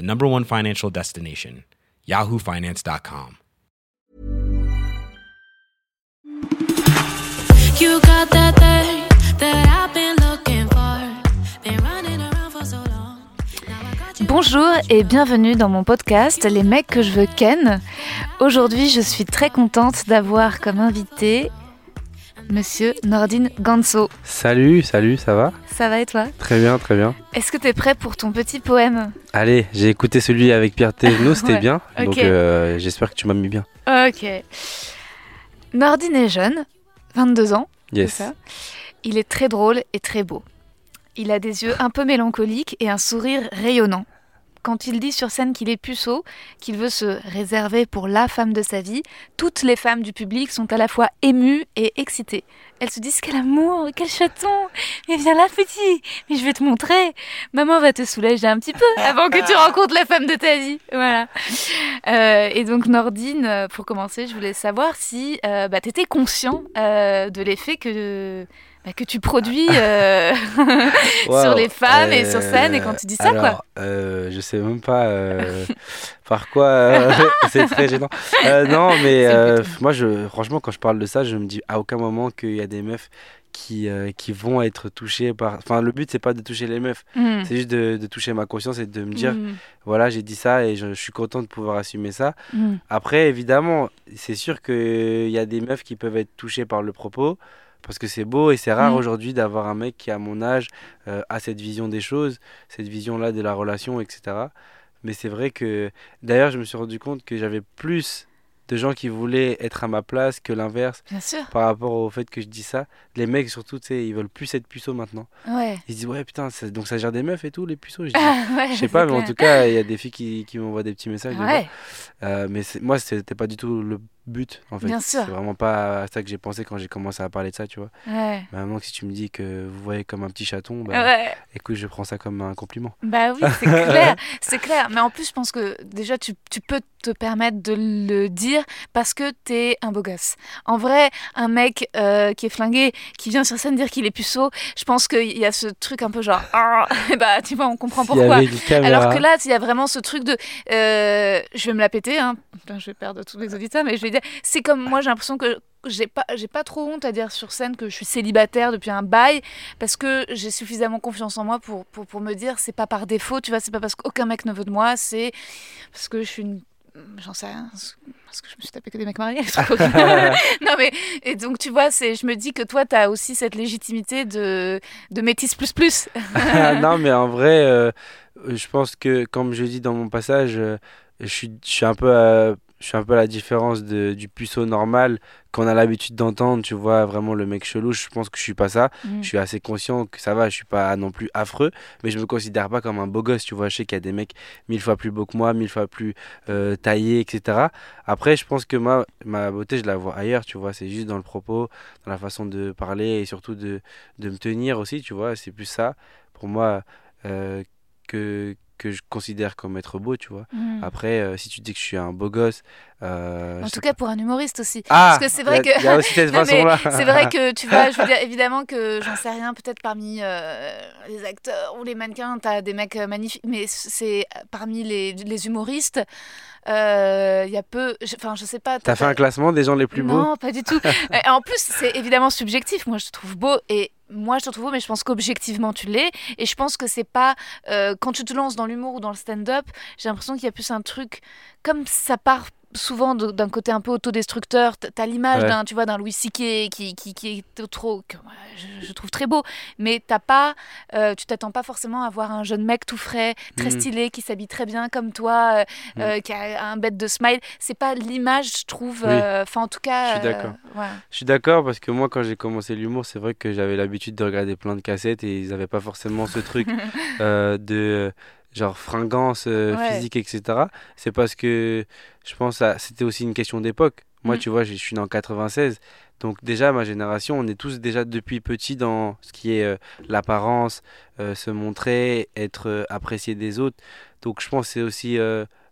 the number one financial destination, yahoofinance.com. You got that thing that I've been looking for. Been running around for so long. Now I got you. Bonjour et bienvenue dans mon podcast Les mecs que je veux ken. Aujourd'hui, je suis très contente d'avoir comme invité Monsieur Nordine Ganso. Salut, salut, ça va? Ça va et toi? Très bien, très bien. Est-ce que tu es prêt pour ton petit poème? Allez, j'ai écouté celui avec Pierre Thévenot, c'était Ouais, bien. Donc euh, j'espère que tu m'as mis bien. Ok. Nordine est jeune, 22 ans, Yes. ça? Il est très drôle et très beau. Il a des yeux un peu mélancoliques et un sourire rayonnant. Quand il dit sur scène qu'il est puceau, qu'il veut se réserver pour la femme de sa vie, toutes les femmes du public sont à la fois émues et excitées. Elles se disent quel amour, quel chaton Mais viens là petit, mais je vais te montrer. Maman va te soulager un petit peu avant que tu rencontres la femme de ta vie. Voilà. Euh, et donc Nordine, euh, pour commencer, je voulais savoir si euh, bah, tu étais conscient euh, de l'effet que, bah, que tu produis euh, sur les femmes et sur euh, scène et quand tu dis ça, alors, quoi. euh, je sais même pas par quoi. c'est très gênant. Non, mais moi, je, franchement, quand je parle de ça, je me dis à aucun moment qu'il y a des meufs qui, qui vont être touchées par. Enfin, le but, c'est pas de toucher les meufs, Mm. c'est juste de, de toucher ma conscience et de me dire Mm. voilà, j'ai dit ça et je, je suis content de pouvoir assumer ça. Mm. Après, évidemment, c'est sûr qu'il y a des meufs qui peuvent être touchées par le propos, parce que c'est beau et c'est rare Mm. aujourd'hui d'avoir un mec qui, à mon âge, euh, a cette vision des choses, cette vision-là de la relation, etc. Mais c'est vrai que, d'ailleurs, je me suis rendu compte que j'avais plus de gens qui voulaient être à ma place que l'inverse Bien sûr. par rapport au fait que je dis ça. Les mecs, surtout, tu sais, ils veulent plus être puceaux maintenant. Ouais. Ils se disent, ouais, putain, ça- donc ça gère des meufs et tout, les puceaux. Je dis, ouais, je sais pas, mais en tout cas, il y a des filles qui, qui m'envoient des petits messages. Ouais. euh, mais moi, c'était pas du tout le but, en fait. Bien sûr. C'est vraiment pas à ça que j'ai pensé quand j'ai commencé à parler de ça, tu vois. Ouais. Mais maintenant, si tu me dis que vous voyez comme un petit chaton, bah, Ouais. écoute, je prends ça comme un compliment. Bah oui, c'est clair, c'est clair. Mais en plus, je pense que déjà, tu, tu peux te permettre de le dire parce que t'es un beau gosse. En vrai, un mec euh, qui est flingué, qui vient sur scène dire qu'il est puceau, je pense qu'il y a ce truc un peu genre, ah, bah tu vois, on comprend pourquoi. Alors que là, il y a vraiment ce truc de. euh, je vais me la péter, hein. Putain, je vais perdre tous les auditeurs, mais je vais dire. C'est comme moi, j'ai l'impression que j'ai pas, j'ai pas trop honte à dire sur scène que je suis célibataire depuis un bail, parce que j'ai suffisamment confiance en moi pour, pour, pour me dire, c'est pas par défaut, tu vois, c'est pas parce qu'aucun mec ne veut de moi, c'est parce que je suis une. J'en sais rien, parce que je me suis tapé que des mecs mariés. non, mais. Et donc, tu vois, c'est, je me dis que toi, t'as aussi cette légitimité de, de métis plus plus. non, mais en vrai, euh, je pense que, comme je dis dans mon passage, euh, je suis, je suis un peu à, je suis un peu à la différence de, du puceau normal qu'on a l'habitude d'entendre, tu vois, vraiment le mec chelou. Je pense que je suis pas ça. Mm. Je suis assez conscient que ça va, je suis pas non plus affreux, mais je me considère pas comme un beau gosse, tu vois. Je sais qu'il y a des mecs mille fois plus beaux que moi, mille fois plus euh, taillés, etc. Après, je pense que moi, ma beauté, je la vois ailleurs, tu vois. C'est juste dans le propos, dans la façon de parler et surtout de, de me tenir aussi, tu vois. C'est plus ça, pour moi, euh, que, que je considère comme être beau, tu vois. Mm. Après, euh, si tu dis que je suis un beau gosse. euh, En je tout cas, pour un humoriste aussi. Ah, Parce que c'est vrai a- que- aussi cette façon-là. C'est vrai que tu vois, je veux dire, évidemment que j'en sais rien, peut-être parmi euh, les acteurs ou les mannequins, t'as des mecs magnifiques, mais c'est parmi les, les humoristes, il y a peu. je- Enfin, je sais pas. T'as fait un classement des gens les plus beaux? Non, pas du tout. En plus, c'est évidemment subjectif. Moi, je te trouve beau et moi, je te trouve beau, mais je pense qu'objectivement, tu l'es. Et je pense que c'est pas. quand tu te lances dans l'humour ou dans le stand-up, j'ai l'impression qu'il y a plus un truc. Comme ça part souvent d'un côté un peu autodestructeur. T'as l'image Ouais. d'un, tu vois, d'un Louis C.K. qui, qui, qui est trop, que je, je trouve très beau, mais t'as pas, euh, tu t'attends pas forcément à voir un jeune mec tout frais, très Mhm. stylé, qui s'habille très bien comme toi, euh, Mhm. euh, qui a un bête de smile. C'est pas l'image, je trouve. Euh, Enfin, en tout cas. Je suis d'accord. Je suis d'accord parce que moi, quand j'ai commencé l'humour, c'est vrai que j'avais l'habitude de regarder plein de cassettes et ils n'avaient pas forcément ce truc de genre fringance euh, Ouais. physique, etc. C'est parce que je pense que c'était aussi une question d'époque. Moi, Mm. tu vois, je suis né en 96. Donc déjà, ma génération, on est tous déjà depuis petit dans ce qui est euh, l'apparence, euh, se montrer, être apprécié des autres. Donc je pense que c'est aussi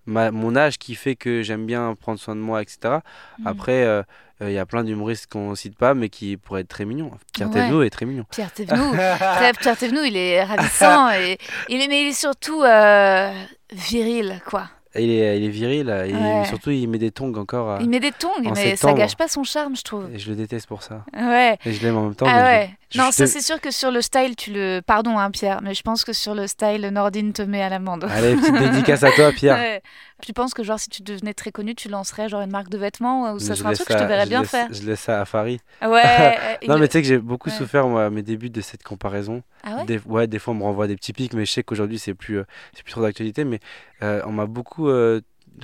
ma- mon âge qui fait que j'aime bien prendre soin de moi, etc. Mhm. Après, il y a plein d'humoristes qu'on cite pas, mais qui pourraient être très mignons. Pierre Ouais. Thévenot est très mignon. Pierre Thévenoud, Pierre, Pierre Thévenoud, il est ravissant et il est, mais il est surtout euh, viril, quoi. Il est, il est viril, et Ouais. surtout il met des tongs encore. à- Il met des tongs, mais ça gâche pas son charme, je trouve. Et je le déteste pour ça. Ouais. Et je l'aime en même temps. Ah ouais. je- non, je ça te- c'est sûr que sur le style, tu le. Pardon, hein, Pierre, mais je pense que sur le style, Nordine te met à l'amende. Allez, petite dédicace à toi, Pierre. Ouais. Tu penses que genre si tu devenais très connu, tu lancerais genre une marque de vêtements ou ça serait un truc que je te verrais bien laisse- faire? Je laisse ça à Farid. Ouais. euh, Non, mais tu sais que j'ai beaucoup souffert, moi, à mes débuts de cette comparaison. Ah ouais? Des, ouais, des fois, on me renvoie des petits pics, mais je sais qu'aujourd'hui, c'est plus, euh, c'est plus trop d'actualité. Mais euh, on m'a beaucoup euh,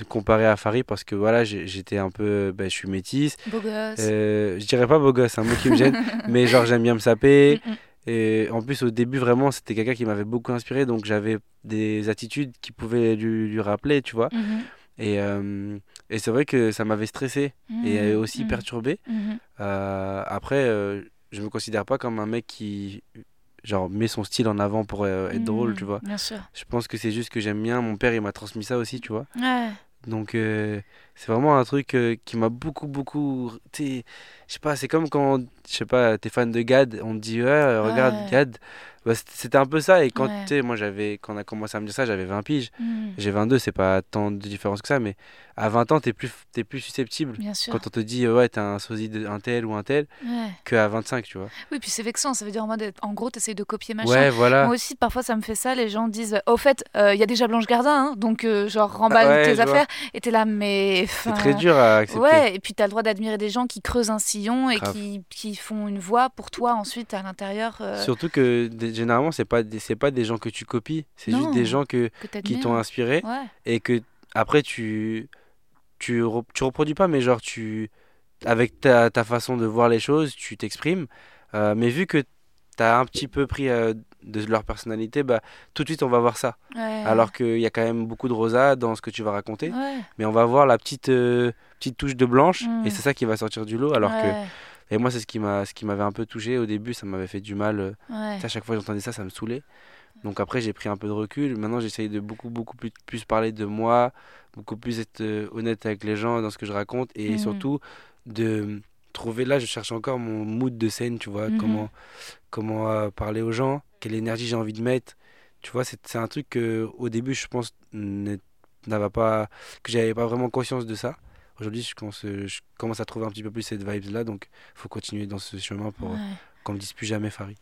comparé à Farid parce que voilà, j'étais un peu. Ben, je suis métisse. Beau gosse. Euh, je dirais pas beau gosse, c'est un mot qui me gêne, mais genre, j'aime bien me saper. Mm, mm. Et en plus, au début, vraiment, c'était quelqu'un qui m'avait beaucoup inspiré, donc j'avais des attitudes qui pouvaient lui, lui rappeler, tu vois. Mhm. Et, euh, et c'est vrai que ça m'avait stressé et euh, aussi Mhm. perturbé. Mhm. Euh, après, euh, je me considère pas comme un mec qui genre met son style en avant pour euh, être drôle, Mhm. tu vois. Bien sûr. Je pense que c'est juste que j'aime bien. Mon père, il m'a transmis ça aussi, tu vois. Ouais. Donc, euh, c'est vraiment un truc euh, qui m'a beaucoup, beaucoup. Tu sais, je sais pas, c'est comme quand, je sais pas, t'es fan de Gad, on te dit, regarde Ouais. Gad. Bah, c'était un peu ça. Et quand, Ouais. moi, j'avais, quand on a commencé à me dire ça, j'avais 20 piges. Mhm. J'ai 22, c'est pas tant de différence que ça, mais à 20 ans, t'es plus, t'es plus susceptible. Bien sûr. Quand on te dit, euh, ouais, t'es un sosie d'un tel ou un tel, Ouais. qu'à 25, tu vois. Oui, puis c'est vexant. Ça veut dire en mode, en gros, t'essayes de copier machin. Ouais, voilà. Moi aussi, parfois, ça me fait ça. Les gens disent Au fait, euh, il y a déjà Blanche Gardin, hein, donc euh, genre, remballe Ouais, tes je vois. affaires. Et t'es là, mais. C'est très dur à accepter. Ouais, et puis t'as le droit d'admirer des gens qui creusent un sillon et qui, qui font une voix pour toi ensuite à l'intérieur euh, Surtout que des- généralement, c'est pas, c'est pas des gens que tu copies, c'est juste des gens que, que qui t'ont inspiré Ouais, et que après tu, tu, re- tu reproduis pas, mais genre tu, avec ta, ta façon de voir les choses, tu t'exprimes. Euh, mais vu que tu as un petit peu pris euh, de leur personnalité, bah, tout de suite on va voir ça. ouais. Alors qu'il y a quand même beaucoup de rosa dans ce que tu vas raconter, Ouais, mais on va voir la petite, euh, petite touche de blanche Mm. et c'est ça qui va sortir du lot. Alors que, et moi c'est ce qui m'a, ce qui m'avait un peu touché au début, ça m'avait fait du mal. euh, ouais. À chaque fois que j'entendais ça, ça me saoulait. Donc après, j'ai pris un peu de recul. Maintenant, j'essaye de beaucoup, beaucoup plus, plus parler de moi, beaucoup plus être euh, honnête avec les gens dans ce que je raconte et Mhm. surtout de trouver, là, je cherche encore mon mood de scène, tu vois, Mhm. comment, comment euh, parler aux gens, quelle énergie j'ai envie de mettre. Tu vois, c'est c'est un truc que au début, je pense, n'avait pas, que j'avais pas vraiment conscience de ça. Aujourd'hui, je commence, je commence à trouver un petit peu plus cette vibe-là, donc il faut continuer dans ce chemin pour ouais. qu'on me dise plus jamais Farid.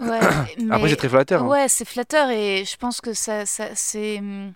Ouais, Après, c'est très flatteur. hein. Ouais, c'est flatteur et je pense que ça, ça c'est. hum,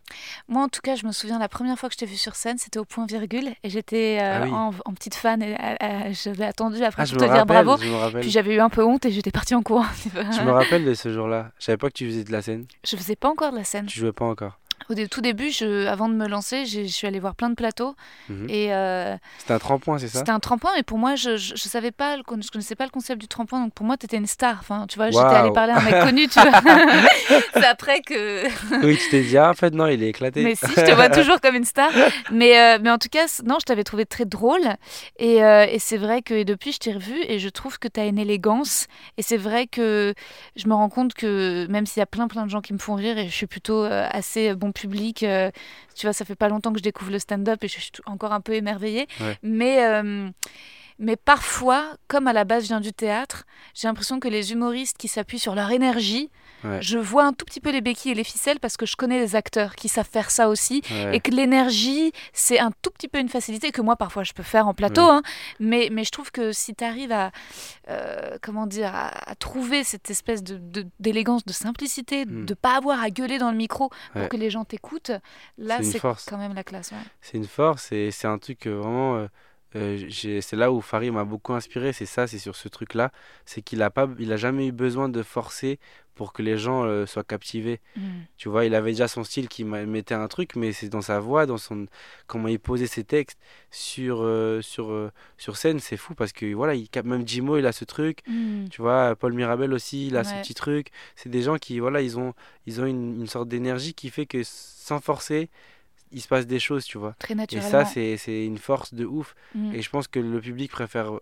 Moi, en tout cas, je me souviens la première fois que je t'ai vu sur scène, c'était au point virgule et j'étais euh, Ah oui. en, en petite fan et euh, euh, j'avais attendu après Ah, pour te dire bravo. Puis j'avais eu un peu honte et j'étais partie en courant. Je me rappelle de ce jour-là. Je savais pas que tu faisais de la scène. Je faisais pas encore de la scène. Tu jouais pas encore. Au tout début, je, avant de me lancer, je suis allée voir plein de plateaux Mhm. et euh, C'était un tremplin, c'est ça? c'était un tremplin. Mais pour moi, je, je, je savais pas, je connaissais pas le concept du tremplin. Donc pour moi, t'étais une star. Enfin, tu vois, j'étais allée parler à un mec connu. Tu vois. C'est après que. Oui, tu t'es dit, ah, en fait, non, il est éclaté. Mais si, je te vois toujours comme une star. Mais, euh, mais en tout cas, non, je t'avais trouvé très drôle. Et, euh, et c'est vrai que et depuis, je t'ai revu et je trouve que tu as une élégance. Et c'est vrai que je me rends compte que même s'il y a plein, plein de gens qui me font rire et je suis plutôt assez bon public, euh, tu vois, ça fait pas longtemps que je découvre le stand-up et je suis encore un peu émerveillée. Ouais. Mais. euh, mais parfois, comme à la base je viens du théâtre, j'ai l'impression que les humoristes qui s'appuient sur leur énergie Ouais. Je vois un tout petit peu les béquilles et les ficelles parce que je connais des acteurs qui savent faire ça aussi Ouais. et que l'énergie, c'est un tout petit peu une facilité que moi parfois je peux faire en plateau, Oui. hein, mais, mais je trouve que si tu arrives à, euh, comment dire, à, à trouver cette espèce de- de- d'élégance, de, simplicité, Mm. de pas avoir à gueuler dans le micro pour Ouais. que les gens t'écoutent, là C'est quand même la classe. C'est une force et c'est un truc euh, vraiment. euh, euh, c'est là où Farid m'a beaucoup inspiré, c'est ça, c'est sur ce truc-là. C'est qu'il a, pas, il a jamais eu besoin de forcer pour que les gens euh, soient captivés. Mm. Tu vois, il avait déjà son style qui mettait un truc, mais c'est dans sa voix, dans son comment il posait ses textes sur, euh, sur, sur scène, c'est fou parce que voilà, il capte même Jimo, il a ce truc. Mm. Tu vois, Paul Mirabel aussi, il a ce petit truc. C'est des gens qui, voilà, ils ont, ils ont une, une sorte d'énergie qui fait que sans forcer, il se passe des choses, tu vois. Très Et naturellement. ça, c'est une force de ouf. Mm. Et je pense que le public préfère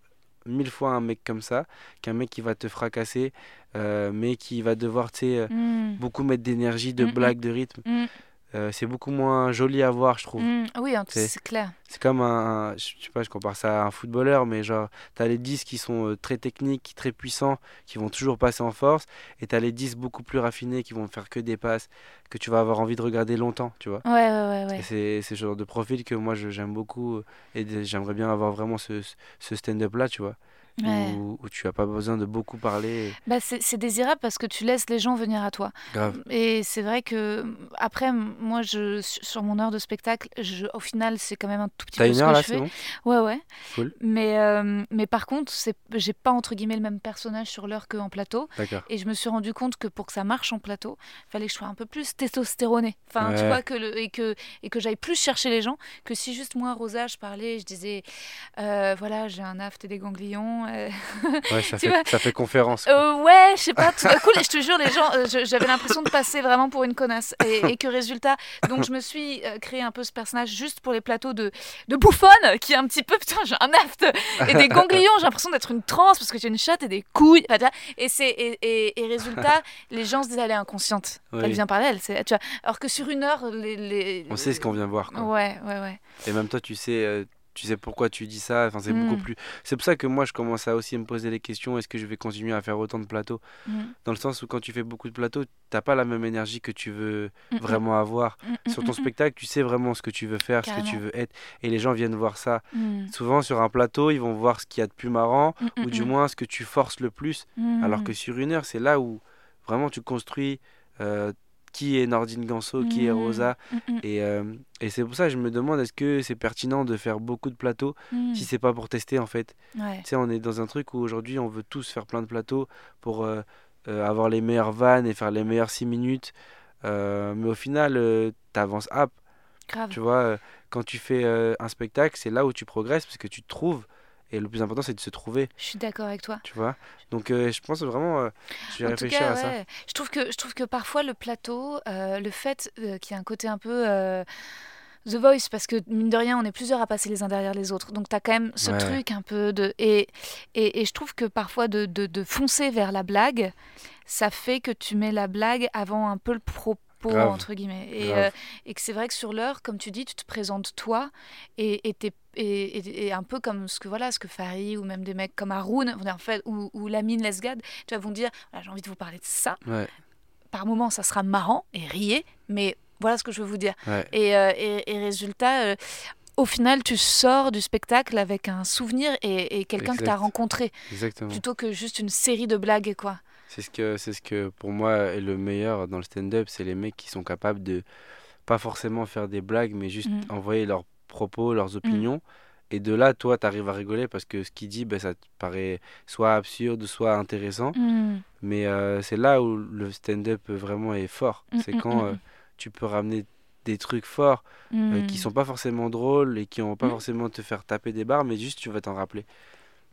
mille fois un mec comme ça qu'un mec qui va te fracasser, euh, mais qui va devoir, tu sais, euh, Mm. beaucoup mettre d'énergie, de Mm, mm. blague, de rythme. Euh, c'est beaucoup moins joli à voir, je trouve. Mm. Oui, en tout- C'est- c'est clair. C'est comme un, un- je sais pas, je compare ça à un footballeur, mais genre, t'as les 10 qui sont euh, très techniques, très puissants, qui vont toujours passer en force, et t'as les 10 beaucoup plus raffinés qui vont faire que des passes, que tu vas avoir envie de regarder longtemps, tu vois. Ouais, ouais, ouais. c'est c'est ce genre de profil que moi je- j'aime beaucoup, euh, et j'aimerais bien avoir vraiment ce, ce stand-up là, tu vois, Ouais. où, où tu as pas besoin de beaucoup parler. Bah, c'est désirable parce que tu laisses les gens venir à toi. Grave. Et c'est vrai que après, moi, je, sur mon heure de spectacle, je, au final, c'est quand même un tout petit T'as peu une ce heure que là, je fais. bon? Ouais, ouais. Cool. Mais, euh, mais par contre, j'ai pas entre guillemets le même personnage sur l'heure qu'en plateau. D'accord. Et je me suis rendu compte que pour que ça marche en plateau, il fallait que je sois un peu plus testostéronée. Enfin, tu vois, que le, et, que, et que j'aille plus chercher les gens que si juste moi, Rosa, je parlais, je disais, euh, voilà, j'ai un aft et des ganglions. Euh, Ouais, ça, fait, ça fait conférence. euh, ouais, je sais pas, tout d'un coup, je te jure, les gens, euh, j'avais l'impression de passer vraiment pour une connasse. Et, et que résultat, donc je me suis créé un peu ce personnage juste pour les plateaux de, de bouffonne, qui est un petit peu, putain, j'ai un aft et des ganglions, j'ai l'impression d'être une transe parce que j'ai une chatte et des couilles. Et, c'est, et, et- et résultat, les gens se disent, elle est inconsciente. Elle vient parler, elle, c'est, tu vois. Alors que sur une heure, les. les- On sait ce qu'on vient voir. Quoi. Ouais, ouais, ouais. Et même toi, tu sais, tu sais pourquoi tu dis ça. Enfin, c'est beaucoup Mm. plus. C'est pour ça que moi, je commence à aussi me poser les questions. Est-ce que je vais continuer à faire autant de plateaux? Mm. Dans le sens où quand tu fais beaucoup de plateaux, t'as pas la même énergie que tu veux Mm, mm, vraiment avoir. Sur ton spectacle, tu sais vraiment ce que tu veux faire, ce que tu veux être, et les gens viennent voir ça. Souvent sur un plateau, ils vont voir ce qu'il y a de plus marrant, ou du moins ce que tu forces le plus. Alors que sur une heure, c'est là où vraiment tu construis euh, qui est Nordine Ganso, qui est Mm, Rosa. mm, mm, Et, euh, et c'est pour ça que je me demande est-ce que c'est pertinent de faire beaucoup de plateaux si c'est pas pour tester en fait? Ouais. Tu sais, on est dans un truc où aujourd'hui on veut tous faire plein de plateaux pour euh, euh, avoir les meilleures vannes et faire les meilleures 6 minutes. Mais au final, t'avances up. Grave. Tu vois, quand tu fais un spectacle, c'est là où tu progresses parce que tu te trouves. Et le plus important, c'est de se trouver, Je suis d'accord avec toi. tu vois? Donc euh, je pense vraiment, euh, je vais En réfléchir cas, à ça. Je trouve que je trouve que parfois le plateau, euh, le fait qu'il y a un côté un peu The Voice, parce que mine de rien, on est plusieurs à passer les uns derrière les autres. Donc tu as quand même ce Ouais. truc un peu de et, et, et je trouve que parfois de, de, de foncer vers la blague, ça fait que tu mets la blague avant un peu le propos Grave. entre guillemets. Et, euh, et que c'est vrai que sur l'heure comme tu dis tu te présentes toi et, et, t'es- et, et- un peu comme ce que voilà ce que Farid ou même des mecs comme Haroun en fait ou, ou Lamine Lesgad tu vois, vont dire voilà, j'ai envie de vous parler de ça. Ouais, par moment ça sera marrant et riez mais voilà ce que je veux vous dire. Ouais, et, euh, et, et résultat euh, au final tu sors du spectacle avec un souvenir et, et quelqu'un que tu as rencontré. Exactement. plutôt que juste une série de blagues quoi C'est ce que c'est ce que pour moi est le meilleur dans le stand-up, c'est les mecs qui sont capables de pas forcément faire des blagues, mais juste Mhm. envoyer leurs propos, leurs opinions. Et de là, toi, tu arrives à rigoler parce que ce qu'il dit, ben, ça te paraît soit absurde, soit intéressant. Mm. Mais euh, c'est là où le stand-up vraiment est fort. Mm, C'est mm, quand mm, euh, tu peux ramener des trucs forts euh, Mm. qui sont pas forcément drôles et qui vont pas Mm. forcément te faire taper des barres, mais juste tu vas t'en rappeler.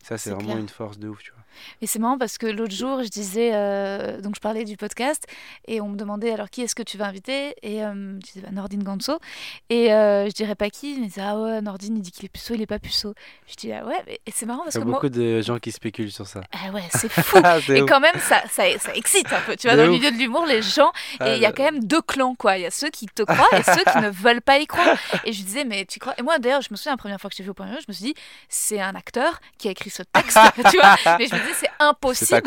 Ça, c'est vraiment clair. une force de ouf, tu vois. Et c'est marrant parce que l'autre jour, je disais, euh, donc je parlais du podcast et on me demandait alors qui est-ce que tu vas inviter? Et euh, je disais bah, Nordine Ganso et euh, je dirais pas qui, disait ah ouais Nordine il dit qu'il est puceau, il est pas puceau. Je dis ah ouais mais et c'est marrant parce Il y que a moi beaucoup de gens qui spéculent sur ça. ah ouais c'est fou et ouf. quand même ça, ça, ça excite un peu tu vois De dans le milieu de l'humour les gens Ah, et il y a quand même deux clans quoi il y a ceux qui te croient et ceux qui ne veulent pas y croire et je disais mais tu crois? Et moi d'ailleurs je me souviens la première fois que je t'ai vu au point je me suis dit c'est un acteur qui a écrit écrit ce texte, tu vois. Mais je me disais, c'est impossible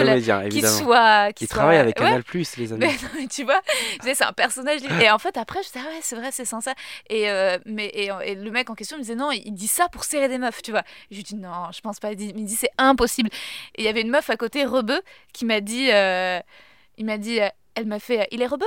qu'il soit. qu'il Il soit- travaille avec Ouais. Canal Plus, les amis. Mais, non, mais tu vois, c'est un personnage. Et en fait, après, je disais, ah ouais, c'est vrai, c'est censé. Et, euh, mais, et, et le mec en question me disait, non, il dit ça pour serrer des meufs, tu vois. Je lui dis, non, je pense pas. Il il me dit, c'est impossible. Et il y avait une meuf à côté, rebeu, qui m'a dit, euh, il m'a dit, euh, elle m'a fait, il est rebeu?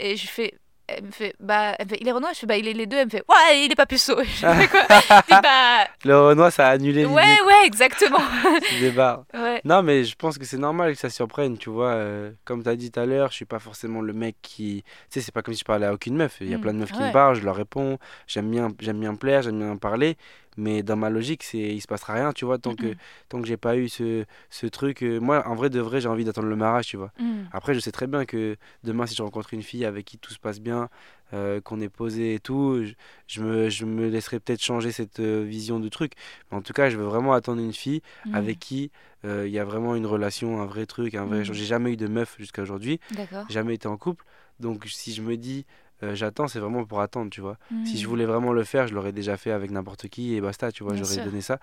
Et je fais, elle me fait, bah, elle me fait, il est renois Je fais, bah, il est les deux. Elle me fait, ouais, il est pas puceau. Je fais quoi? Je dis, bah, Le Renoir, ça a annulé ouais, l'idée ouais, exactement. débat. Ouais. Non, mais je pense que c'est normal que ça surprenne, tu vois. euh, comme tu as dit tout à l'heure, je suis pas forcément le mec qui. Tu sais, c'est pas comme si je parlais à aucune meuf. Il y a Mm, plein de meufs qui me parlent, je leur réponds. J'aime bien, j'aime bien plaire, j'aime bien parler. Mais dans ma logique, c'est il se passera rien, tu vois, tant que, tant que j'ai pas eu ce, ce truc. euh, moi, en vrai, de vrai, j'ai envie d'attendre le mariage, tu vois. Mm. Après, je sais très bien que demain, si je rencontre une fille avec qui tout se passe bien, euh, qu'on est posé et tout, je, je me, je me laisserai peut-être changer cette euh, vision de truc. Mais en tout cas, je veux vraiment attendre une fille Mm. avec qui il y a vraiment une relation, un vrai truc, un vrai Mm. J'ai jamais eu de meuf jusqu'à aujourd'hui, jamais été en couple. Donc, si je me dis euh, j'attends, c'est vraiment pour attendre, tu vois. Si je Mm. voulais vraiment le faire, je l'aurais déjà fait avec n'importe qui et basta, tu vois, j'aurais donné ça.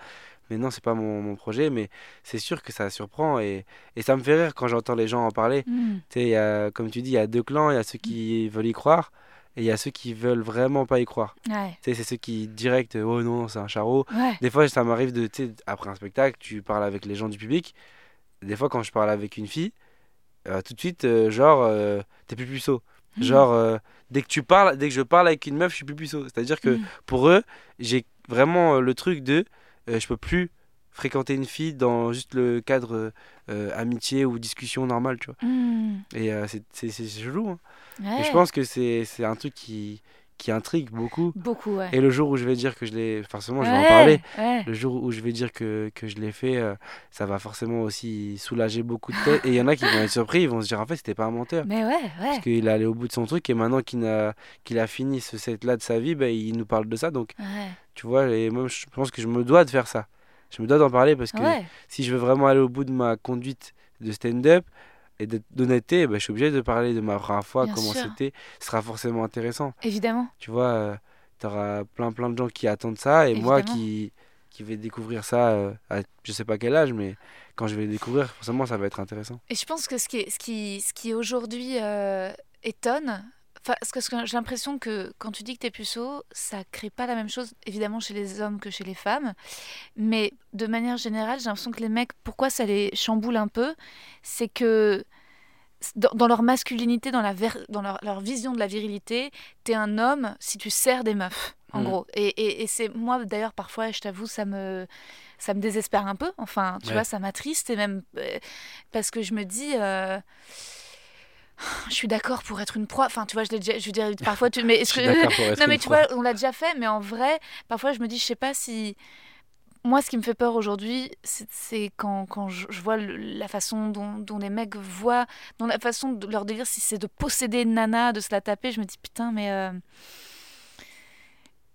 Mais non, c'est pas mon, mon projet, mais c'est sûr que ça surprend et, et ça me fait rire quand j'entends les gens en parler. Mm. Tu sais, comme tu dis, il y a deux clans, il y a ceux qui veulent y croire et il y a ceux qui veulent vraiment pas y croire. Ouais. C'est ceux qui direct, oh non, c'est un charreau. Ouais. Des fois, ça m'arrive de, après un spectacle, tu parles avec les gens du public. Des fois, quand je parle avec une fille, euh, tout de suite, euh, genre, euh, t'es plus puceau. Mm. Genre, euh, dès que tu parles, dès que je parle avec une meuf, je suis plus puceau. C'est-à-dire que Mm. pour eux, j'ai vraiment euh, le truc de, euh, je peux plus fréquenter une fille dans juste le cadre euh, amitié ou discussion normale, tu vois. Mm. Et c'est chelou. hein. Et je Ouais. pense que c'est un truc qui, qui intrigue beaucoup. Beaucoup, ouais. Et le jour où je vais dire que je l'ai, forcément, je vais en parler. ouais. Le jour où je vais dire que, que je l'ai fait, euh, ça va forcément aussi soulager beaucoup de têtes. Et il y en a qui vont être surpris, ils vont se dire en fait, c'était pas un menteur. Mais ouais, ouais. Parce qu'il est allé au bout de son truc et maintenant qu'il a, qu'il a fini ce set-là de sa vie, ben, il nous parle de ça. Donc, tu vois, et moi, je pense que je me dois de faire ça. Je me dois d'en parler parce que si je veux vraiment aller au bout de ma conduite de stand-up et d'honnêteté, ben, je suis obligé de parler de ma première fois, Bien comment c'était. Ce sera forcément intéressant. Évidemment. Tu vois, tu auras plein plein de gens qui attendent ça et moi qui, qui vais découvrir ça euh, à je sais pas quel âge, mais quand je vais le découvrir, forcément, ça va être intéressant. Et je pense que ce qui, est, ce qui, ce qui aujourd'hui euh, étonne, parce que j'ai l'impression que quand tu dis que t'es puceau, ça crée pas la même chose, évidemment, chez les hommes que chez les femmes. Mais de manière générale, j'ai l'impression que les mecs, pourquoi ça les chamboule un peu, c'est que dans, dans leur masculinité, dans, la ver- dans leur, leur vision de la virilité, t'es un homme si tu sers des meufs, en Mm. gros. Et, et, et c'est moi, d'ailleurs, parfois, je t'avoue, ça me, ça me désespère un peu. Enfin, tu Ouais. vois, ça m'attriste et même euh, parce que je me dis. euh, je suis d'accord pour être une proie. Enfin, tu vois, je l'ai déjà. Je veux dire, parfois, tu. Mais Je est-ce suis que. d'accord pour être Non, mais une tu proie. vois, on l'a déjà fait, mais en vrai, parfois, je me dis, je sais pas si. Moi, ce qui me fait peur aujourd'hui, c'est- quand, quand je, je vois le- la façon dont, dont les mecs voient, dont la façon de leur délire, si c'est de posséder une nana, de se la taper, je me dis, putain, mais. euh,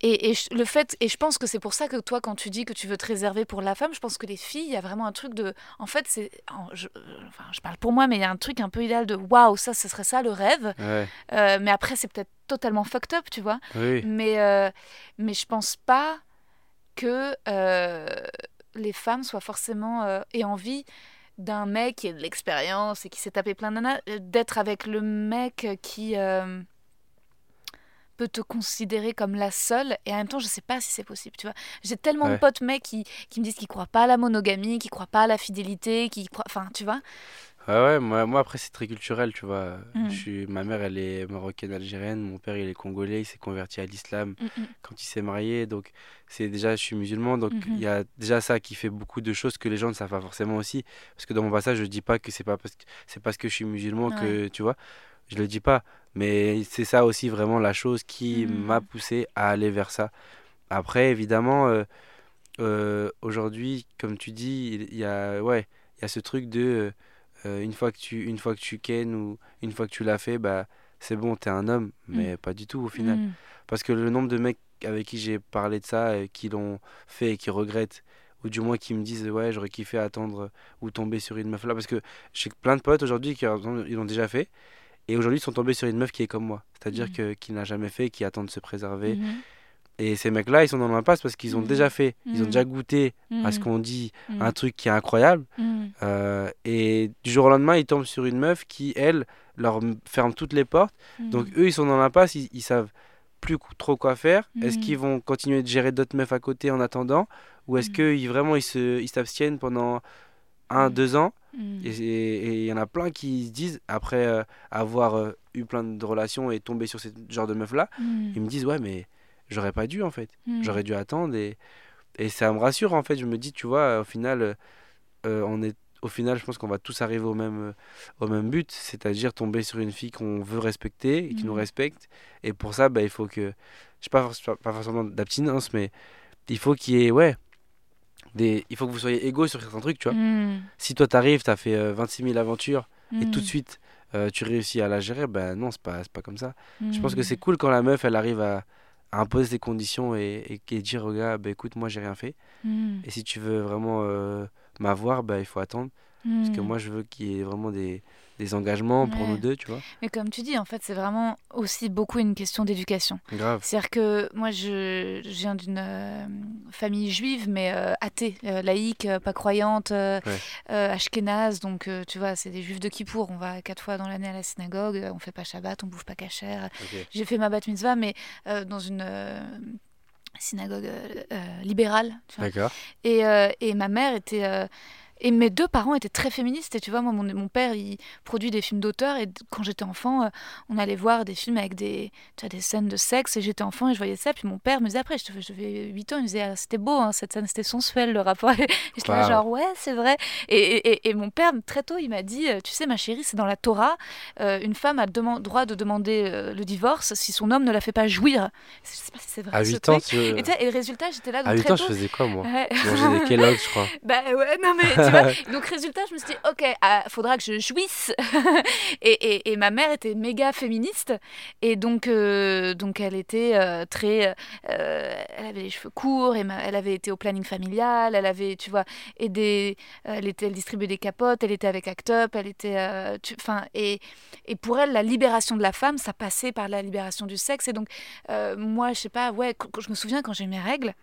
Et, le fait, et je pense que c'est pour ça que toi, quand tu dis que tu veux te réserver pour la femme, je pense que les filles, il y a vraiment un truc de. En fait, c'est. Je, enfin, je parle pour moi, mais il y a un truc un peu idéal de waouh, ça, ce serait ça le rêve. Ouais, Euh, mais après, c'est peut-être totalement fucked up, tu vois. oui. Mais, euh, mais je pense pas que euh, les femmes soient forcément euh, aient envie d'un mec qui a de l'expérience et qui s'est tapé plein de nanas, euh, d'être avec le mec qui euh, peut te considérer comme la seule. Et en même temps je sais pas si c'est possible tu vois. J'ai tellement de potes mecs qui, qui me disent qu'ils croient pas à la monogamie qu'ils croient pas à la fidélité qui croient enfin tu vois Ouais, ouais, moi, moi après c'est très culturel, tu vois. Mm. Je suis, ma mère elle est marocaine algérienne, mon père il est congolais, il s'est converti à l'islam Mm, mm. quand il s'est marié, donc c'est déjà je suis musulman, donc il y a déjà ça qui fait beaucoup de choses que les gens ne savent pas forcément aussi, parce que dans mon passage je dis pas que c'est pas parce que c'est parce que je suis musulman que tu vois, je le dis pas, mais c'est ça aussi vraiment la chose qui m'a poussé à aller vers ça. Après évidemment euh, euh, aujourd'hui comme tu dis il il y a ouais il y a ce truc de euh, euh, une fois que tu une fois que tu ken ou une fois que tu l'as fait bah c'est bon t'es un homme mais pas du tout au final Mm. parce que le nombre de mecs avec qui j'ai parlé de ça et qui l'ont fait et qui regrettent ou du moins qui me disent ouais j'aurais kiffé attendre ou tomber sur une meuf là parce que j'ai plein de potes aujourd'hui qui ils l'ont déjà fait et aujourd'hui ils sont tombés sur une meuf qui est comme moi c'est à dire Mhm. que qui n'a jamais fait qui attend de se préserver Mhm. Et ces mecs-là, ils sont dans l'impasse parce qu'ils ont Mhm. déjà fait, ils ont Mhm. déjà goûté à ce Mm, qu'on dit, mm, un truc qui est incroyable. mm, euh, et du jour au lendemain, ils tombent sur une meuf qui, elle, leur ferme toutes les portes. mm. Donc eux, ils sont dans l'impasse, ils, ils savent plus trop quoi faire. Est-ce qu'ils vont continuer de gérer d'autres meufs à côté en attendant? Ou est-ce qu'ils vraiment ils se, ils s'abstiennent pendant un, deux ans? Mm. Et il y en a plein qui se disent, après euh, avoir euh, eu plein de relations et tomber sur ce genre de meuf-là, Mm. ils me disent, ouais, mais j'aurais pas dû en fait. Mm. J'aurais dû attendre et, et ça me rassure en fait. Je me dis, tu vois, au final, euh, euh, on est, au final, je pense qu'on va tous arriver au même, euh, au même but, c'est-à-dire tomber sur une fille qu'on veut respecter et qui nous Mhm. respecte. Et pour ça, bah, il faut que, je sais pas, pas forcément d'abstinence, mais il faut qu'il y ait, ouais, des, il faut que vous soyez égaux sur certains trucs, tu vois. Mm. Si toi t'arrives, t'as fait euh, 26 000 aventures et tout de suite euh, tu réussis à la gérer, ben non, c'est pas, pas comme ça. Je pense que c'est cool quand la meuf elle arrive à, à imposer ses conditions et, et, et dire au gars, bah écoute, moi j'ai rien fait. Mm. Et si tu veux vraiment euh, m'avoir, bah il faut attendre. Parce que Mm. moi je veux qu'il y ait vraiment des, des engagements pour nous deux, tu vois. Mais comme tu dis, en fait, c'est vraiment aussi beaucoup une question d'éducation. Grave. C'est-à-dire que moi, je, je viens d'une euh, famille juive, mais euh, athée, euh, laïque, pas croyante, Ouais. ashkénaze. Donc, tu vois, c'est des juifs de Kippour. On va quatre fois dans l'année à la synagogue, on fait pas Shabbat, on bouffe pas. Ok. J'ai fait ma bat mitzvah, mais dans une synagogue libérale. tu vois. D'accord. Et, et ma mère était. Et mes deux parents étaient très féministes. Et tu vois, moi, mon, mon père, il produit des films d'auteur. Et quand j'étais enfant, euh, on allait voir des films avec des, tu vois, des scènes de sexe. Et j'étais enfant et je voyais ça. Puis mon père me disait après, je j'avais 8 ans, il me disait, Ah, c'était beau, hein, cette scène, c'était sensuel, le rapport. Et j'étais Wow. genre, ouais, c'est vrai. Et, et- et- mon père, très tôt, il m'a dit, euh, tu sais, ma chérie, c'est dans la Torah, euh, une femme a droit de demander euh, le divorce si son homme ne la fait pas jouir. Je sais pas si c'est vrai. À ce 8 ans, truc. tu... Et, et le résultat, j'étais là, donc à 8 très ans, tôt. je faisais quoi moi? Ouais. Je mangeais des Kellogg's, je crois. Bah ouais, non mais tu vois. Donc résultat, je me suis dit, ok, ah, faudra que je jouisse. et, et, et ma mère était méga féministe. Et donc, euh, donc elle était euh, très... euh, elle avait les cheveux courts, et ma- elle avait été au planning familial, elle avait, tu vois, aidé... Elle, était, elle distribuait des capotes, elle était avec Act Up, elle était... euh, Enfin, et, et pour elle, la libération de la femme, ça passait par la libération du sexe. Et donc, euh, moi, je sais pas, ouais, je me souviens quand j'ai mes règles,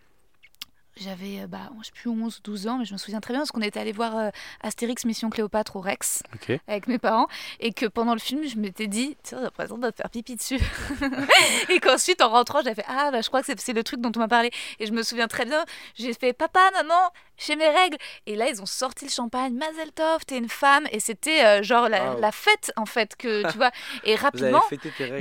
j'avais, euh, bah, je sais plus, 11, 12 ans, mais je me souviens très bien parce qu'on était allé voir euh, Astérix Mission Cléopâtre au Rex avec mes parents et que pendant le film, je m'étais dit, tiens, j'ai l'impression de faire pipi dessus. et qu'ensuite, en rentrant, j'avais fait, ah, bah, je crois que c'est- c'est le truc dont on m'a parlé. Et je me souviens très bien, j'ai fait, papa, maman, j'ai mes règles. Et là, ils ont sorti le champagne, Mazel Tov, t'es une femme. Et c'était euh, genre la, Wow. la fête, en fait, que tu vois. Et rapidement,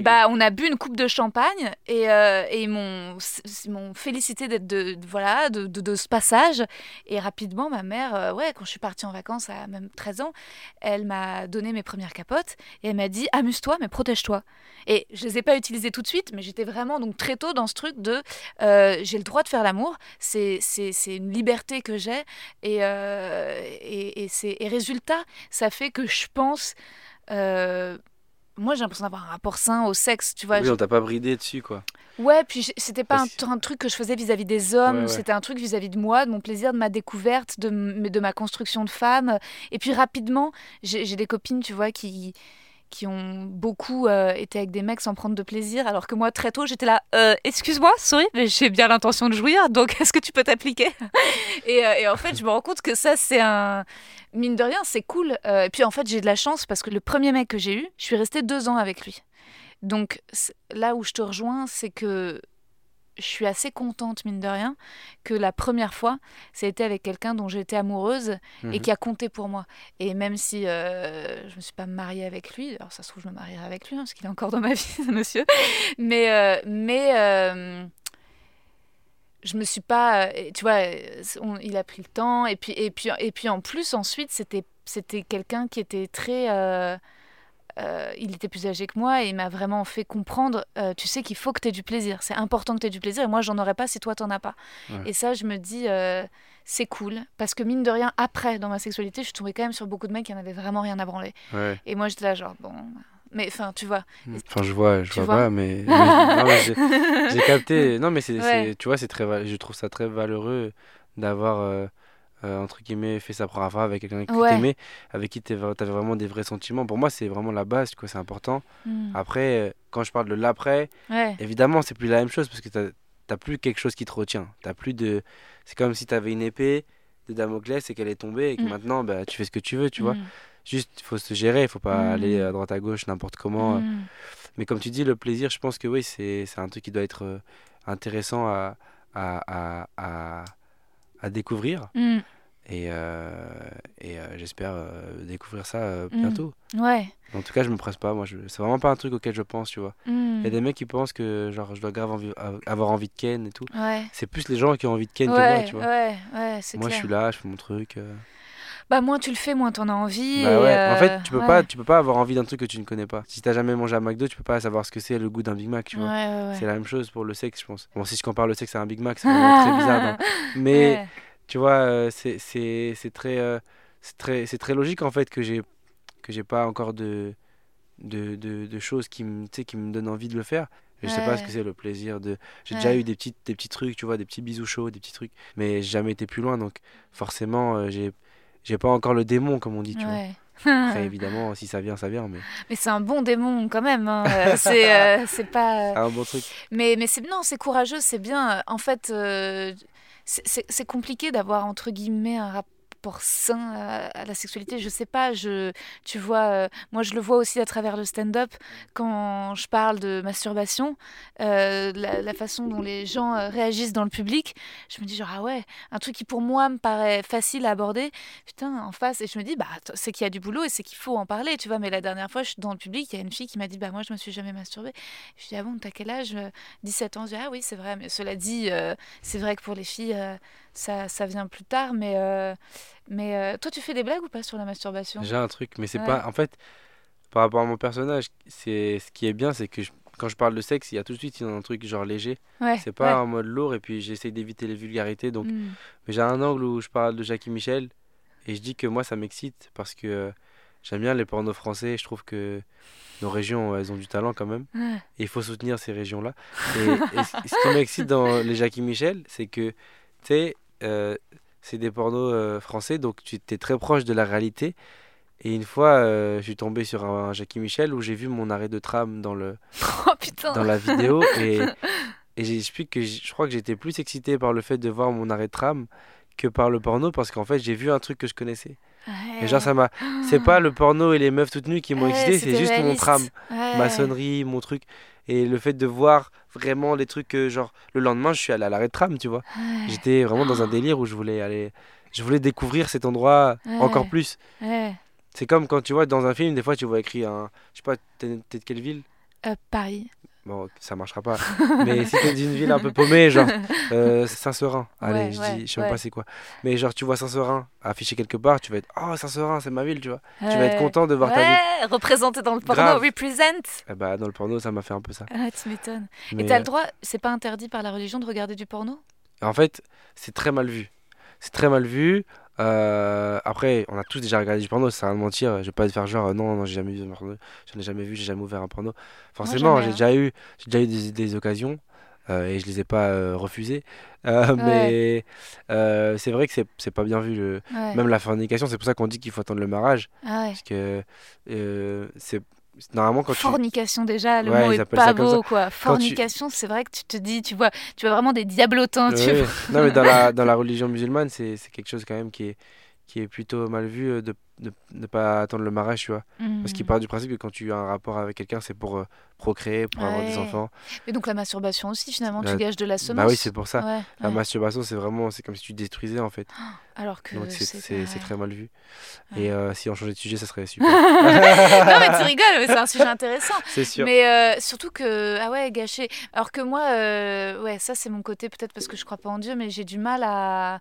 bah, on a bu une coupe de champagne et, euh, et ils m'ont félicité d'être de, de- voilà de, de- de ce passage et rapidement ma mère euh, ouais quand je suis partie en vacances à même 13 ans elle m'a donné mes premières capotes et elle m'a dit amuse-toi mais protège-toi et je les ai pas utilisées tout de suite mais j'étais vraiment donc très tôt dans ce truc de j'ai le droit de faire l'amour c'est c'est c'est une liberté que j'ai et, euh, et, et c'est et résultat ça fait que je pense euh, moi, j'ai l'impression d'avoir un rapport sain au sexe, tu vois. oui, on t'a pas bridé dessus, quoi. Ouais, puis c'était pas un, truc que je faisais vis-à-vis des hommes, Ouais, ouais. c'était un truc vis-à-vis de moi, de mon plaisir, de ma découverte, de, m- de ma construction de femme. Et puis rapidement, j'ai j'ai des copines, tu vois, qui, qui ont beaucoup euh, été avec des mecs sans prendre de plaisir, alors que moi, très tôt, j'étais là, Euh, excuse-moi, sorry, mais j'ai bien l'intention de jouir, donc est-ce que tu peux t'appliquer? Et, euh, et en fait, je me rends compte que ça, c'est un... Mine de rien, c'est cool. Et puis en fait, j'ai de la chance parce que le premier mec que j'ai eu, je suis restée deux ans avec lui. Donc là où je te rejoins, c'est que je suis assez contente, mine de rien, que la première fois, ça a été avec quelqu'un dont j'étais amoureuse et Mhm. qui a compté pour moi. Et même si euh, je ne me suis pas mariée avec lui, alors ça se trouve, je me marierai avec lui, hein, parce qu'il est encore dans ma vie, ce monsieur. Mais, euh, mais euh, je me suis pas. euh, Tu vois, on- il a pris le temps. Et puis, et puis, et puis en plus, ensuite, c'était c'était quelqu'un qui était très. euh, euh, il était plus âgé que moi et il m'a vraiment fait comprendre, euh, tu sais qu'il faut que tu aies du plaisir. C'est important que tu aies du plaisir et moi, j'en aurais pas si toi, t'en as pas. Ouais. Et ça, je me dis, euh, c'est cool. Parce que mine de rien, après, dans ma sexualité, je suis tombée quand même sur beaucoup de mecs qui en avaient vraiment rien à branler. Ouais. Et moi, j'étais là, genre, bon. Mais enfin, tu vois. Enfin, je vois, je Tu vois, vois? pas, mais, j'ai capté. Non, mais c'est, Ouais. tu vois, c'est très, je trouve ça très valeureux d'avoir euh, euh, entre guillemets fait sa première fois avec quelqu'un qui Ouais. avec qui tu avais vraiment des vrais sentiments. Pour moi, c'est vraiment la base, quoi. C'est important. Hmm. Après, euh, quand je parle de l'après, Ouais. évidemment, c'est plus la même chose parce que tu t'as plus quelque chose qui te retient. T'as plus de. C'est comme si t'avais une épée de Damoclès et qu'elle est tombée et que Mm. maintenant, bah, tu fais ce que tu veux, tu vois. Mm. Juste, il faut se gérer, il faut pas Mm. aller à droite à gauche n'importe comment. Mm. Mais comme tu dis, le plaisir, je pense que oui, c'est un truc qui doit être euh, intéressant à, à, à, à, à découvrir. Mm. Et, euh, et euh, j'espère euh, découvrir ça Mm. bientôt. Ouais. En tout cas, je me presse pas. Moi, je... c'est vraiment pas un truc auquel je pense, tu vois. Mm. Il y a des mecs qui pensent que genre, je dois grave envie- av- avoir envie de Ken et tout. Ouais. C'est plus les gens qui ont envie de Ken que moi, tu vois. ouais, Moi, clair. je suis là, je fais mon truc. Euh. Bah, moins tu le fais, moins t'en as envie. Bah et, ouais. En euh, fait, tu peux ouais. pas, tu peux pas avoir envie d'un truc que tu ne connais pas. Si t'as jamais mangé à McDo, tu peux pas savoir ce que c'est le goût d'un Big Mac, tu vois. ouais. C'est la même chose pour le sexe, je pense. Bon, si je compare le sexe à un Big Mac, c'est très bizarre. non Mais tu vois, euh, c'est c'est c'est très euh, c'est très c'est très logique en fait que j'ai que j'ai pas encore de de, de, de choses qui me qui me donnent envie de le faire. Je sais pas ce que c'est le plaisir de j'ai déjà eu des petits des petits trucs, tu vois, des petits bisous chauds, des petits trucs, mais j'ai jamais été plus loin donc forcément euh, j'ai j'ai pas encore le démon comme on dit, tu vois. Après évidemment, si ça vient, ça vient mais Mais c'est un bon démon quand même. hein. Euh, c'est euh, c'est pas. c'est un bon truc. Mais, mais c'est non, c'est courageux, c'est bien. En fait, euh, c'est compliqué d'avoir entre guillemets un rapport sain à, à la sexualité. Je sais pas, je, tu vois, euh, moi je le vois aussi à travers le stand-up quand je parle de masturbation, euh, la, la façon dont les gens euh, réagissent dans le public. Je me dis genre ah ouais, un truc qui pour moi me paraît facile à aborder, putain en face et je me dis bah c'est qu'il y a du boulot et c'est qu'il faut en parler, tu vois. Mais la dernière fois, je suis dans le public, il y a une fille qui m'a dit bah moi je me suis jamais masturbée. Je dis ah bon t'as quel âge? 17 ans. Je dis ah oui c'est vrai, mais cela dit euh, c'est vrai que pour les filles euh, ça, ça vient plus tard. Mais euh, mais euh, toi tu fais des blagues ou pas sur la masturbation? J'ai un truc, mais c'est Ouais. pas. En fait, par rapport à mon personnage, c'est ce qui est bien, c'est que je- quand je parle de sexe, il y a tout de suite il y a un truc genre léger. Ouais. C'est pas ouais. en mode lourd, et puis j'essaie d'éviter les vulgarités. Donc, Mm. mais j'ai un angle où je parle de Jackie Michel, et je dis que moi ça m'excite parce que euh, j'aime bien les pornos français. Je trouve que nos régions, elles ont du talent quand même. Ouais. Et il faut soutenir ces régions-là. Et, et ce ce qui m'excite dans les Jackie Michel, c'est que, tu sais, euh, c'est des pornos euh, français, donc tu es très proche de la réalité. Et une fois, euh, je suis tombé sur un, un Jackie Michel où j'ai vu mon arrêt de tram dans, le, Oh dans la vidéo. Et, et j'explique que je crois que j'étais plus excité par le fait de voir mon arrêt de tram que par le porno parce qu'en fait, j'ai vu un truc que je connaissais. Et genre, ça m'a. C'est pas le porno et les meufs toutes nues qui m'ont Ouais, excité, c'est juste mon tram Ouais. maçonnerie, mon truc. Et le fait de voir vraiment les trucs que, genre, le lendemain, je suis allé à l'arrêt de tram, tu vois. J'étais vraiment dans un délire où je voulais aller. Je voulais découvrir cet endroit encore plus. C'est comme quand tu vois dans un film, des fois, tu vois écrit un. Je sais pas, t'es t'es de quelle ville? Euh, Paris. Bon, ça marchera pas. Mais si t'es d'une ville un peu paumée, genre euh, Saint-Seurin. Allez, Ouais, je, ouais, dis, je sais même ouais. pas c'est quoi. Mais genre, tu vois Saint-Seurin affiché quelque part, tu vas être Oh, Saint-Seurin, c'est ma ville, tu vois. Tu vas être content de voir ta ville. Ouais, représenté dans le porno, Grave. represent. Eh bah, dans le porno, ça m'a fait un peu ça. Ah, tu m'étonnes. Mais, Et t'as euh, le droit, c'est pas interdit par la religion de regarder du porno? En fait, c'est très mal vu. C'est très mal vu. Euh, après, on a tous déjà regardé du porno, ça va mentir. Je vais pas te faire genre, euh, non, non, j'ai jamais vu un porno. J'en ai jamais vu, j'ai jamais ouvert un porno. Forcément, j'ai hein. déjà eu, j'ai déjà eu des, des occasions euh, et je les ai pas refusées. Mais c'est vrai que c'est c'est pas bien vu. Le... Ouais. Même la fornication, c'est pour ça qu'on dit qu'il faut attendre le mariage. Ah ouais. Parce que c'est normalement quand tu. Fornication déjà, le Ouais, mot est pas beau quoi. Fornication, c'est vrai que tu te dis, tu vois, tu vois vraiment des diablotins, tu Ouais. vois. Non, mais dans la, dans la religion musulmane, c'est c'est quelque chose quand même qui est, qui est plutôt mal vu euh, de ne pas attendre le mariage, tu vois. Parce qu'il Mm. part du principe que quand tu as un rapport avec quelqu'un, c'est pour euh, procréer, pour avoir des enfants. Et donc la masturbation aussi, finalement, La- tu gages de la semence. Bah oui, c'est pour ça. Ouais, La ouais. masturbation, c'est vraiment, c'est comme si tu détruisais en fait. Alors que c'est très mal vu. Et euh, si on changeait de sujet, ça serait super. non mais tu rigoles, mais c'est un sujet intéressant. c'est sûr. Mais euh, surtout que, ah ouais, gâché. Alors que moi, ouais, ça c'est mon côté, peut-être parce que je crois pas en Dieu, mais j'ai du mal à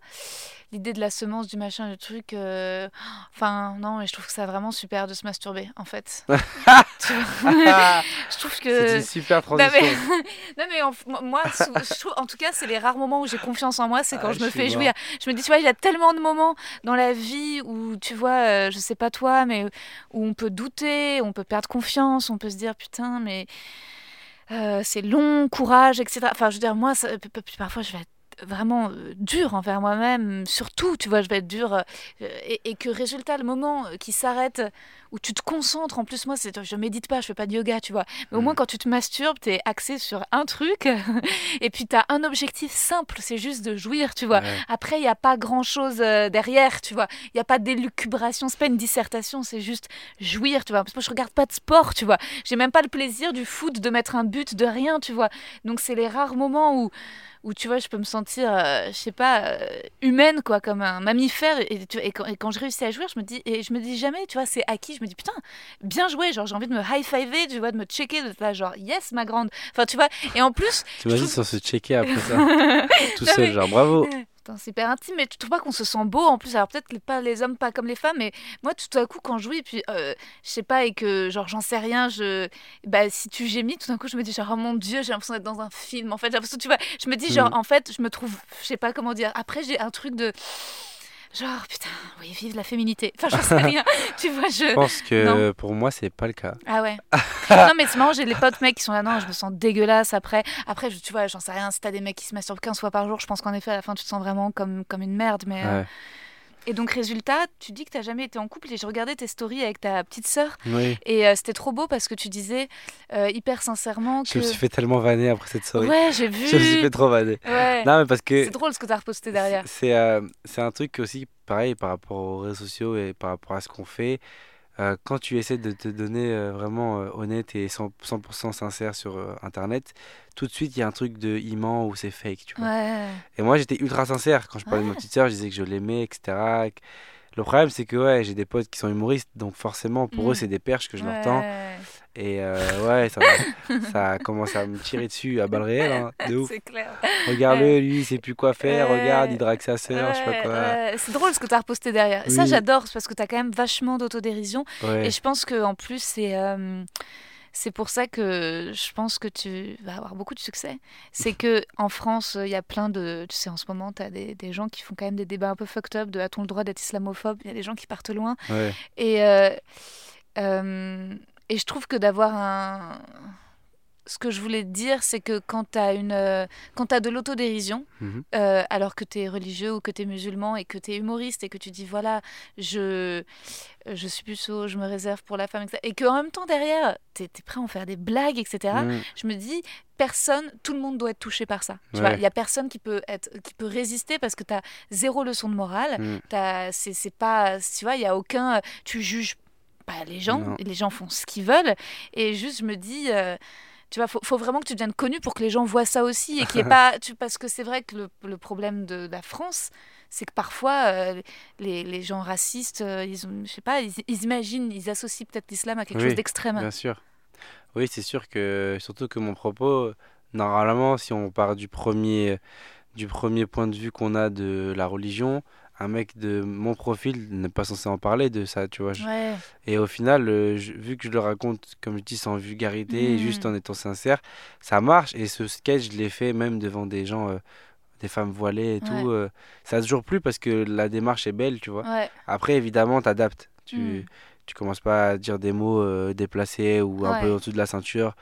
l'idée de la semence, du machin, du truc. Enfin, non, mais je trouve que c'est vraiment super de se masturber, en fait. Je trouve C'est que. une super Non transition. mais, non, mais en- moi, sou- je trouve, en tout cas, c'est les rares moments où j'ai confiance en moi, c'est quand Ah, je je me fais jouir. Je me dis, tu vois, il y a tellement de moments dans la vie où, tu vois, euh, je sais pas toi, mais où on peut douter, on peut perdre confiance, on peut se dire, putain, mais euh, c'est long, courage, etc. Enfin, je veux dire, moi, ça- parfois, je vais être vraiment euh, dur envers moi-même, surtout, tu vois, je vais être dur, euh, et, et que résultat, le moment euh, qui s'arrête, où tu te concentres, en plus, moi, c'est, je médite pas, je fais pas de yoga, tu vois, mais au Mm. moins quand tu te masturbes, t'es axé sur un truc, et puis t'as un objectif simple, c'est juste de jouir, tu vois. Ouais. Après, il n'y a pas grand-chose euh, derrière, tu vois. Il n'y a pas d'élucubration, c'est pas une dissertation, c'est juste jouir, tu vois. Parce que moi, je regarde pas de sport, tu vois. J'ai même pas le plaisir du foot, de mettre un but, de rien, tu vois. Donc, c'est les rares moments où, où tu vois, je peux me sentir, euh, je sais pas, euh, humaine, quoi, comme un mammifère. Et, tu vois, et quand, et quand je réussis à jouer, je me dis, et je me dis jamais, tu vois, c'est acquis. Je me dis, putain, bien joué, genre, j'ai envie de me high-fiver, tu vois, de me checker, de là, genre, yes, ma grande. Enfin, tu vois, et en plus, T'imagines si on se checker après ça, tout seul, genre bravo. C'est hyper intime, mais tu trouves pas qu'on se sent beau en plus? Alors peut-être que pas les hommes pas comme les femmes, mais moi tout à coup quand je jouis, et puis euh, je sais pas, et que genre j'en sais rien, je bah si tu gémis, tout d'un coup je me dis genre oh mon dieu, j'ai l'impression d'être dans un film. En fait, j'ai l'impression, tu vois, je me dis genre Mm. en fait, je me trouve, je sais pas comment dire. Après j'ai un truc de genre putain, oui vive la féminité. Enfin j'en sais rien, tu vois Je je. pense que non. pour moi, c'est pas le cas. Ah ouais. non mais c'est marrant, j'ai les potes mecs qui sont là, non, je me sens dégueulasse après. Après, je, tu vois, j'en sais rien, si t'as des mecs qui se masturbent 15 fois par jour, je pense qu'en effet à la fin tu te sens vraiment comme, comme une merde. Mais, euh, Ouais. Et donc résultat, tu dis que t'as jamais été en couple et j'ai regardé tes stories avec ta petite sœur Oui. et euh, c'était trop beau parce que tu disais euh, hyper sincèrement Je que... me suis fait tellement vanner après cette story. Ouais, j'ai vu. Je me suis fait trop vanner. Ouais. Non, mais parce que C'est drôle ce que t'as reposté derrière. c'est euh, c'est un truc aussi pareil par rapport aux réseaux sociaux et par rapport à ce qu'on fait. Euh, quand tu essaies de te donner euh, vraiment euh, honnête et 100%, 100% sincère sur Internet, tout de suite il y a un truc de il ment ou c'est fake, tu vois. Ouais. Et moi j'étais ultra sincère quand je parlais de ma petite sœur, je disais que je l'aimais, etc. Le problème c'est que ouais, j'ai des potes qui sont humoristes, donc forcément pour Mm. eux c'est des perches que je leur tends. Ouais. Et euh, ouais, ça, ça commence à me tirer dessus à balles réelles, hein, de ouf. C'est clair. Regarde-le, lui, il sait plus quoi faire, Ouais. regarde, il drague sa sœur, je sais pas Ouais, quoi. ouais. C'est drôle ce que t'as reposté derrière. Ça j'adore parce que t'as quand même vachement d'autodérision Ouais. Et je pense que en plus, c'est euh, c'est pour ça que je pense que tu vas avoir beaucoup de succès. C'est que en France, il y a plein de. Tu sais, en ce moment, tu as des, des gens qui font quand même des débats un peu fucked up de a-t-on le droit d'être islamophobe? Il y a des gens qui partent loin. Ouais. Et, euh, et je trouve que d'avoir un. Ce que je voulais te dire, c'est que quand tu as, une, euh, quand t'as de l'autodérision, Mhm. euh, alors que tu es religieux ou que tu es musulman et que tu es humoriste et que tu dis voilà, je, je suis puceau, je me réserve pour la femme, etc. Et qu'en même temps, derrière, tu es, prêt à en faire des blagues, etc. Mhm. Je me dis, personne, tout le monde doit être touché par ça. Tu Ouais. vois, il y a personne qui peut, être, qui peut résister parce que tu as zéro leçon de morale. T'as- C'est c'est pas, tu vois, il y a aucun, tu juges pas les gens, Non. les gens font ce qu'ils veulent. Et juste, je me dis, euh, tu vois, faut, faut vraiment que tu deviennes connu pour que les gens voient ça aussi et qu'il pas, tu, parce que c'est vrai que le, le problème de la France, c'est que parfois euh, les, les gens racistes, euh, ils ont, je sais pas, ils, ils imaginent, ils associent peut-être l'islam à quelque Oui, chose d'extrême. Bien sûr. Oui, c'est sûr que, surtout que mon propos, normalement, si on part du premier, du premier point de vue qu'on a de la religion, un mec de mon profil n'est pas censé en parler de ça, tu vois. Ouais, Et au final, euh, je- vu que je le raconte, comme je dis, sans vulgarité et Mhm. juste en étant sincère, ça marche. Et ce sketch, je l'ai fait même devant des gens, euh, des femmes voilées et Ouais. tout. euh, ça a toujours plu parce que la démarche est belle, tu vois. ouais, Après, évidemment, t'adaptes. Tu, Mm. tu commences pas à dire des mots déplacés ou un peu au-dessus de la ceinture.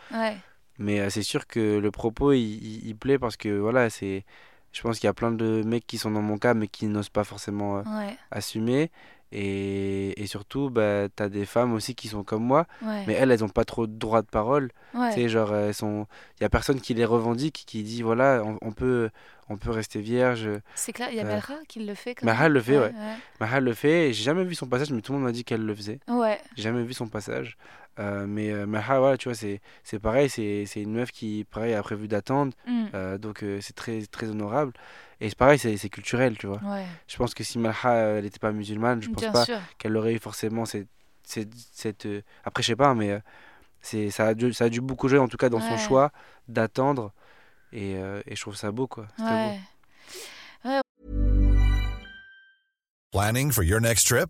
Mais c'est sûr que le propos, il, il- il plaît parce que voilà, c'est. Je pense qu'il y a plein de mecs qui sont dans mon cas, mais qui n'osent pas forcément euh, ouais, assumer. Et, et surtout, bah, t'as des femmes aussi qui sont comme moi, ouais, mais elles, elles ont pas trop de droit de parole. ouais. Tu sais, genre, elles sont. Il y a personne qui les revendique, qui dit voilà, on, on peut, on peut rester vierge. C'est clair, il y a euh, Melra qui le fait. Quand le fait, ouais. ouais. Le fait, j'ai jamais vu son passage, mais tout le monde m'a dit qu'elle le faisait. Ouais, J'ai jamais vu son passage. Euh, mais euh, Maha, voilà, tu vois, c'est c'est pareil, c'est c'est une meuf qui, pareil, a prévu d'attendre. Mm. euh, donc euh, c'est très, très honorable. Et c'est pareil, c'est culturel, tu vois. ouais, Je pense que si Malha, euh, elle n'était pas musulmane, je pense bien pas qu'elle aurait eu forcément cette. cette, cette, euh, Après, je sais pas, mais euh, c'est ça, a dû, ça a dû beaucoup jouer, en tout cas, dans son choix d'attendre. Et, euh, et je trouve ça beau, quoi. Beau. Ouais. Planning for your next trip?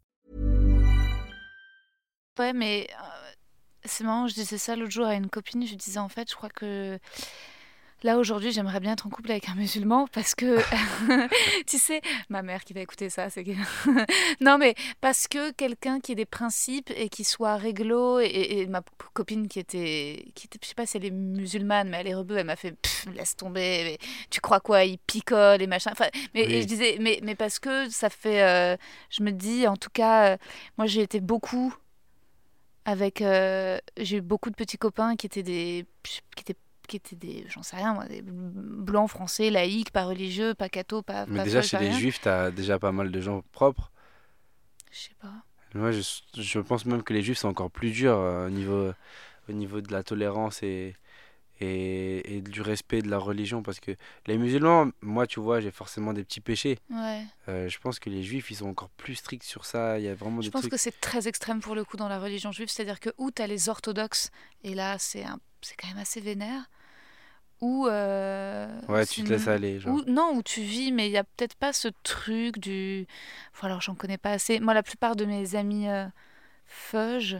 Ouais, mais euh, c'est marrant, je disais ça l'autre jour à une copine, je disais en fait, je crois que là aujourd'hui, j'aimerais bien être en couple avec un musulman parce que, tu sais, ma mère qui va écouter ça, c'est que... non, mais parce que quelqu'un qui ait des principes et qui soit réglo, et, et ma copine qui était, qui était, je sais pas si elle est musulmane, mais elle est rebeu, elle m'a fait, laisse tomber, mais tu crois quoi, il picole et machin. Enfin, mais Oui. et je disais, mais, mais parce que ça fait, euh, je me dis, en tout cas, euh, moi j'ai été beaucoup avec euh, j'ai eu beaucoup de petits copains qui étaient des qui étaient qui étaient des j'en sais rien moi des blancs français laïcs pas religieux pas catho pas Mais pas déjà, chez les juifs, t'as déjà pas mal de gens propres. je sais pas Moi, je, je pense même que les juifs sont encore plus durs euh, au niveau, au niveau de la tolérance et, et, et du respect de la religion. Parce que les musulmans, moi, tu vois, j'ai forcément des petits péchés. ouais Euh, je pense que les juifs, ils sont encore plus stricts sur ça. Il y a vraiment je des pense trucs. que c'est très extrême pour le coup dans la religion juive c'est à dire que où t'as les orthodoxes et là c'est un quand même assez vénère ou euh, Ouais, tu te laisses aller. Genre. Ou, non, où tu vis, mais il n'y a peut-être pas ce truc du. Enfin, alors, j'en connais pas assez. Moi, la plupart de mes amis euh, feuges,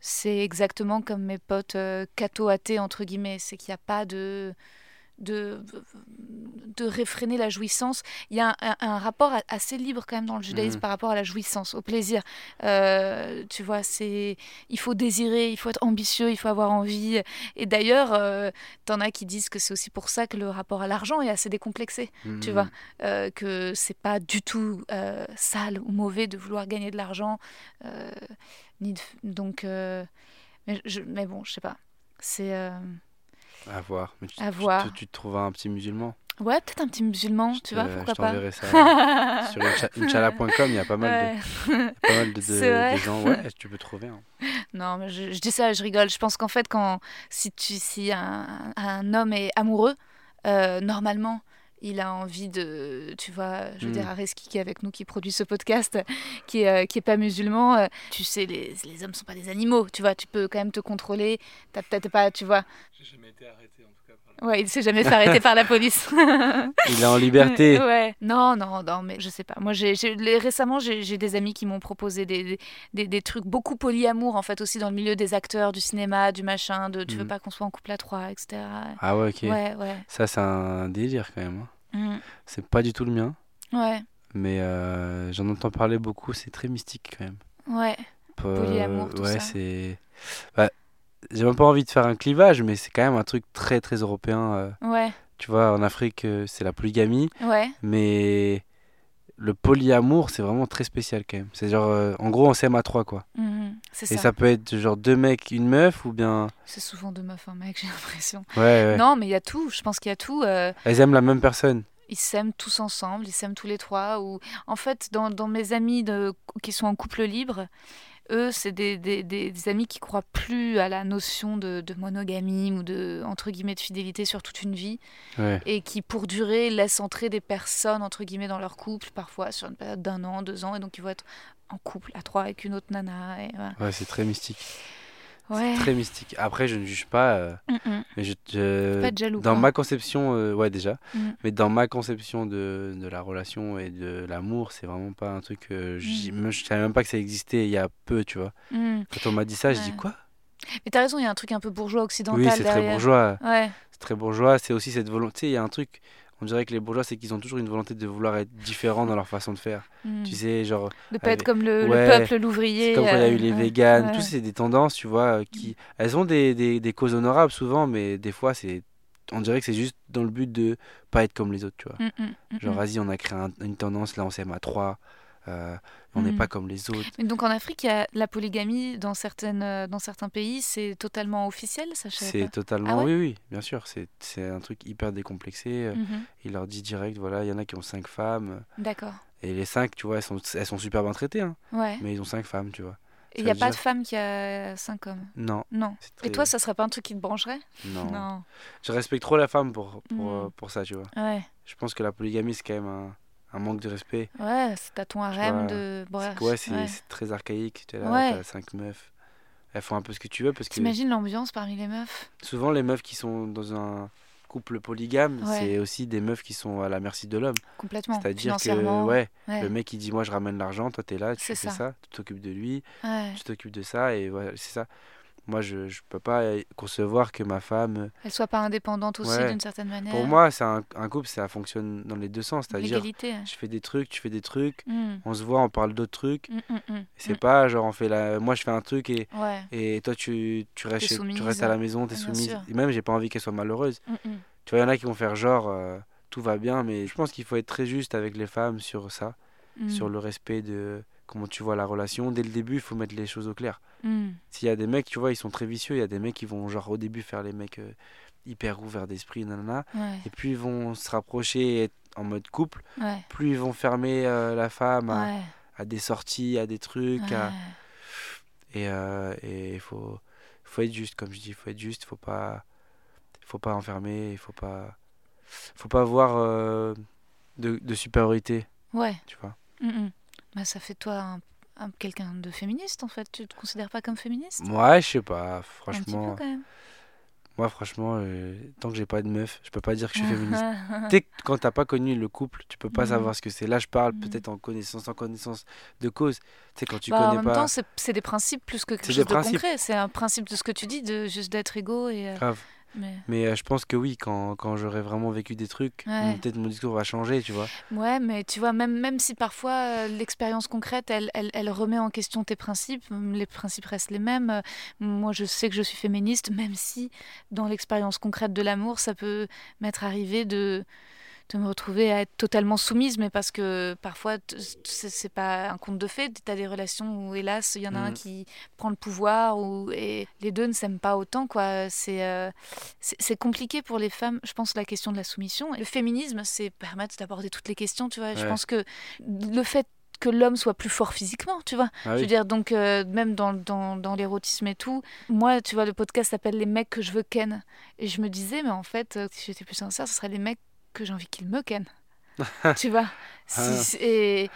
c'est exactement comme mes potes euh, catho-athées, entre guillemets. C'est qu'il n'y a pas de. De, de réfréner la jouissance. Il y a un, rapport assez libre quand même dans le judaïsme Mhm. par rapport à la jouissance, au plaisir. Euh, tu vois, c'est il faut désirer, il faut être ambitieux, il faut avoir envie. Et d'ailleurs, euh, t'en as qui disent que c'est aussi pour ça que le rapport à l'argent est assez décomplexé tu vois, euh, que c'est pas du tout euh, sale ou mauvais de vouloir gagner de l'argent, ni de- donc, mais, je- mais bon, je sais pas, c'est À voir. Mais tu, À tu- voir. Tu, tu te trouves un petit musulman. ouais, peut-être un petit musulman, Je tu vois, je pourquoi pas. t'enverrai ça sur incha- Inch'Allah.com. Il y a pas mal de, pas mal de, de- de gens. Ouais, tu peux trouver. hein. Non, mais je, je dis ça, je rigole. Je pense qu'en fait, quand si tu si un, un homme est amoureux, euh, normalement, il a envie de, tu vois, je veux Mm. dire, Areski qui est avec nous, qui produit ce podcast, qui est, euh, qui est pas musulman, euh, tu sais, les, les hommes sont pas des animaux, tu vois, tu peux quand même te contrôler, t'as peut-être pas, tu vois. J'ai jamais été arrêté en tout cas par Ouais, il s'est jamais fait arrêter par la police. Il est en liberté. Ouais. Non, non, non, mais je sais pas. Moi, j'ai, récemment, j'ai, des amis qui m'ont proposé des, des, trucs beaucoup polyamour, en fait, aussi dans le milieu des acteurs, du cinéma, du machin, de tu veux Mhm. pas qu'on soit en couple à trois, etc. Ah ouais, ok. Ouais, ouais. Ça, c'est un délire quand même. hein. Mhm. C'est pas du tout le mien. Ouais, Mais euh, j'en entends parler beaucoup. C'est très mystique quand même. ouais. Polyamour, tout ouais, ça. c'est. Bah, j'ai même pas envie de faire un clivage, mais c'est quand même un truc très très européen. euh. Ouais, Tu vois, en Afrique, euh, c'est la polygamie, ouais. mais le polyamour, c'est vraiment très spécial quand même. C'est genre, euh, en gros, on s'aime à trois quoi. Mhm. C'est Et ça. ça peut être genre deux mecs, une meuf, ou bien. C'est souvent deux meufs, un mec, j'ai l'impression. Ouais, ouais. Non, mais il y a tout. Je pense qu'il y a tout. euh, Elles aiment la même personne. ils s'aiment tous ensemble, ils s'aiment tous les trois. Ou... En fait, dans, dans mes amis de... qui sont en couple libre, eux, c'est des, des, des- des amis qui croient plus à la notion de, de monogamie ou de, entre guillemets, de fidélité sur toute une vie. Ouais. Et qui, pour durer, laissent entrer des personnes, entre guillemets, dans leur couple, parfois sur une période d'un an, deux ans. Et donc, ils vont être en couple à trois avec une autre nana. Et voilà. Ouais, c'est très mystique. Ouais. Très mystique. Après, je ne juge pas, euh, Mm, mm. mais je, je- Pas jaloux. dans ma conception, euh, ouais déjà, Mm. mais dans ma conception de, de la relation et de l'amour, c'est vraiment pas un truc. euh, Mm. je savais même pas que ça existait il y a peu, tu vois. Mm. Quand on m'a dit ça, je dis Ouais. quoi? Mais t'as raison, il y a un truc un peu bourgeois occidental Oui, c'est très bourgeois. Ouais. C'est très bourgeois. C'est aussi cette volonté. Il y a un truc. On dirait que les bourgeois, c'est qu'ils ont toujours une volonté de vouloir être différents dans leur façon de faire. Mm. Tu sais, genre, De pas être avec- comme le, peuple, l'ouvrier. comme quand il y a eu euh, les véganes, ouais. tout c'est des tendances, tu vois, euh, qui, elles ont des, des, des causes honorables souvent, mais des fois, c'est, on dirait que c'est juste dans le but de pas être comme les autres, tu vois. Mm, mm, mm, Genre, vas-y, on a créé un- une tendance, là, on s'aime à trois, euh, on n'est Mm. pas comme les autres. Mais donc en Afrique, il y a la polygamie dans, certaines, euh, dans certains pays, c'est totalement officiel, ça C'est totalement, Ah ouais oui, oui, bien sûr, c'est, un truc hyper décomplexé. euh, Mhm. Il leur dit direct, voilà, il y en a qui ont cinq femmes, D'accord. et les cinq, tu vois, elles sont, elles sont super bien traitées, hein, Ouais. mais ils ont cinq femmes, tu vois. Et il n'y a pas de femme qui a cinq hommes Non, Non. Et toi, ça serait pas un truc qui te brancherait non. Je respecte trop la femme pour, pour, Mm. pour ça, tu vois. Ouais. Je pense que la polygamie, c'est quand même un, un manque de respect. Ouais, c'est à ton harem de. C'est- ouais, c'est ouais. très archaïque. Tu es là, Ouais. t'as cinq meufs. elles font un peu ce que tu veux parce que T'imagines l'ambiance parmi les meufs? souvent les meufs qui sont dans un couple polygame, c'est aussi des meufs qui sont à la merci de l'homme. Complètement. C'est-à-dire que ouais, ouais. le mec il dit moi je ramène l'argent, toi t'es là, tu fais ça. ça, tu t'occupes de lui, tu t'occupes de ça et voilà, c'est ça. Moi je je peux pas euh, concevoir que ma femme euh, Elle soit pas indépendante aussi Ouais. d'une certaine manière. pour moi c'est un, un couple ça fonctionne dans les deux sens, c'est-à-dire L'égalité. je fais des trucs, tu fais des trucs, Mm. on se voit, on parle d'autres trucs. Mm, mm. C'est pas genre on fait la moi je fais un truc et Ouais. et toi tu tu restes chez- tu restes à la maison, t'es Bien soumise. sûr. Et même j'ai pas envie qu'elle soit malheureuse. Tu vois, il y en a qui vont faire genre euh, tout va bien, mais je pense qu'il faut être très juste avec les femmes sur ça, sur le respect de comment tu vois la relation. Dès le début, il faut mettre les choses au clair. Mm. S'il y a des mecs, tu vois, ils sont très vicieux, il y a des mecs qui vont genre au début faire les mecs euh, hyper ouverts d'esprit, nanana, Ouais. et puis ils vont se rapprocher et être en mode couple, Ouais. plus ils vont fermer euh, la femme à, Ouais. à des sorties, à des trucs, à- et euh, et il faut faut être juste, comme je dis, il faut être juste, faut pas faut pas enfermer, il faut pas faut pas avoir de, de supériorité, Ouais. tu vois. Mm, mm. Bah, ça fait toi un, un- quelqu'un de féministe en fait. Tu te considères pas comme féministe? Moi, je sais pas, Un petit franchement. peu quand même. Moi, franchement, euh, tant que j'ai pas de meuf, je peux pas dire que je suis féministe. Tu sais, quand t'as pas connu le couple, tu peux pas Mhm. savoir ce que c'est. Là, je parle Mhm. peut-être en connaissance, en connaissance de cause. Tu sais, quand tu Bah, en même pas. temps, c'est des principes plus que quelque chose de principes. concret. C'est un principe de ce que tu dis, de juste d'être égaux et. euh, Grave. Mais... Mais euh, je pense que oui, quand, quand j'aurai vraiment vécu des trucs, Ouais. peut-être mon discours va changer, tu vois. Ouais, mais tu vois, même, même si parfois euh, l'expérience concrète, elle, elle, elle remet en question tes principes, les principes restent les mêmes. euh, Moi, je sais que je suis féministe, même si dans l'expérience concrète de l'amour, ça peut m'être arrivé de, de me retrouver à être totalement soumise, mais parce que parfois, c'est pas un conte de fées. Tu as des relations où, hélas, il y en a un Mhm. qui prend le pouvoir ou, et les deux ne s'aiment pas autant. quoi. C'est euh, c'est compliqué pour les femmes, je pense, la question de la soumission. Le féminisme, c'est permettre d'aborder toutes les questions, tu vois. Je pense que le fait que l'homme soit plus fort physiquement, tu vois. Ah Je veux dire, donc, euh, même dans, dans, dans l'érotisme et tout, moi, tu vois, le podcast s'appelle Les mecs que je veux ken. Et je me disais, mais en fait, euh, si j'étais plus sincère, ce serait les mecs que j'ai envie qu'ils me ken. tu vois Si- Ah. et...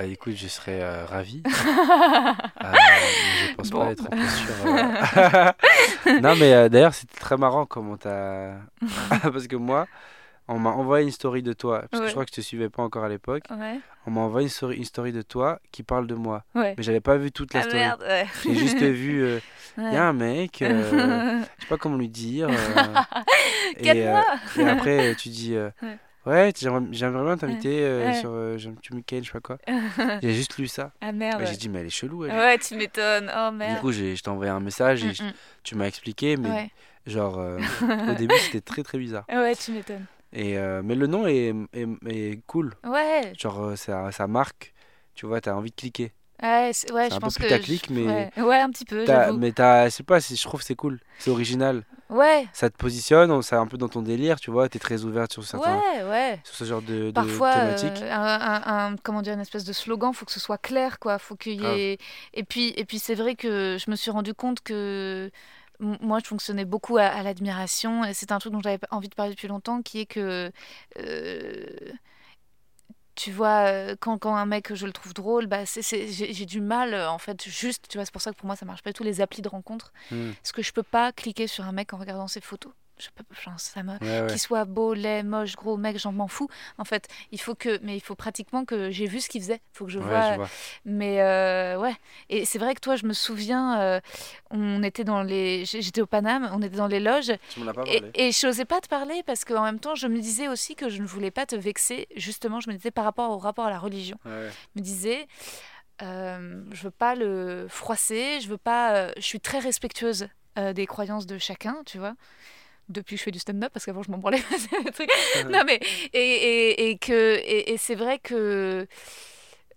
Ah, écoute, je serais euh, ravi. Euh, je pense Bon. pas être en posture. euh. non, mais euh, d'ailleurs, c'était très marrant comment t'as. Parce que moi, on m'a envoyé une story de toi. Parce que je crois que je te suivais pas encore à l'époque. Ouais, On m'a envoyé une story, une story de toi qui parle de moi. ouais. Mais j'avais pas vu toute la Ah story. merde. J'ai juste vu. euh, Il y a un mec, euh, je sais pas comment lui dire. euh, et, euh, et après, tu dis. euh, Ouais. J'aimerais j'aimerais bien t'inviter euh, Ouais. sur euh, j'aime- Tu me kennes, je sais pas quoi. J'ai juste lu ça. Ah merde. J'ai dit, mais elle est chelou. Elle. Ouais, tu m'étonnes. Oh Du merde. coup, j'ai- je t'ai envoyé un message et je- Mm, tu m'as expliqué, mm. mais Ouais. genre, euh, au début, c'était très très bizarre. ouais, tu m'étonnes. Et, euh, mais le nom est, est, est cool. Ouais, Genre, euh, ça, ça marque. Tu vois, t'as envie de cliquer. ouais, ouais je un peu pense que. putaclic, je- mais Ouais. ouais, un petit peu, mais t'as, je sais pas, je trouve que c'est cool. C'est original. Ouais, Ça te positionne, on- c'est un peu dans ton délire, tu vois. T'es très ouverte sur, certains, ouais, ouais. sur ce genre de, de Parfois, thématiques. euh, un, un- un- comment dire, une espèce de slogan, faut que ce soit clair, quoi. Faut qu'il y ait... Et puis, et puis c'est vrai que je me suis rendu compte que moi, je fonctionnais beaucoup à, à l'admiration, et c'est un truc dont j'avais envie de parler depuis longtemps, qui est que, euh, tu vois, euh, quand, quand un mec, je le trouve drôle, bah, c'est, c'est- j'ai, j'ai du mal, euh, en fait, juste, tu vois, c'est pour ça que pour moi, ça marche pas du tout, les applis de rencontre, Hmm. parce que je peux pas cliquer sur un mec en regardant ses photos. Je peux, ça me, Ouais, ouais. qu'il soit beau, laid, moche, gros, mec, j'en m'en fous. En fait, il faut que, mais il faut pratiquement que j'ai vu ce qu'il faisait. Il faut que je Ouais, vois. je vois. Mais euh, ouais. Et c'est vrai que toi, je me souviens, euh, on était dans les, j'étais au Paname, on était dans les loges, Tu m'en as pas et, parlé. et je n'osais pas te parler parce qu'en même temps, je me disais aussi que je ne voulais pas te vexer. Justement, je me disais par rapport au rapport à la religion ouais. me disais euh, je veux pas le froisser je veux pas euh, je suis très respectueuse des croyances de chacun tu vois depuis que je fais du stand-up parce qu'avant je m'en branlais non mais et, et, et que et, et c'est vrai que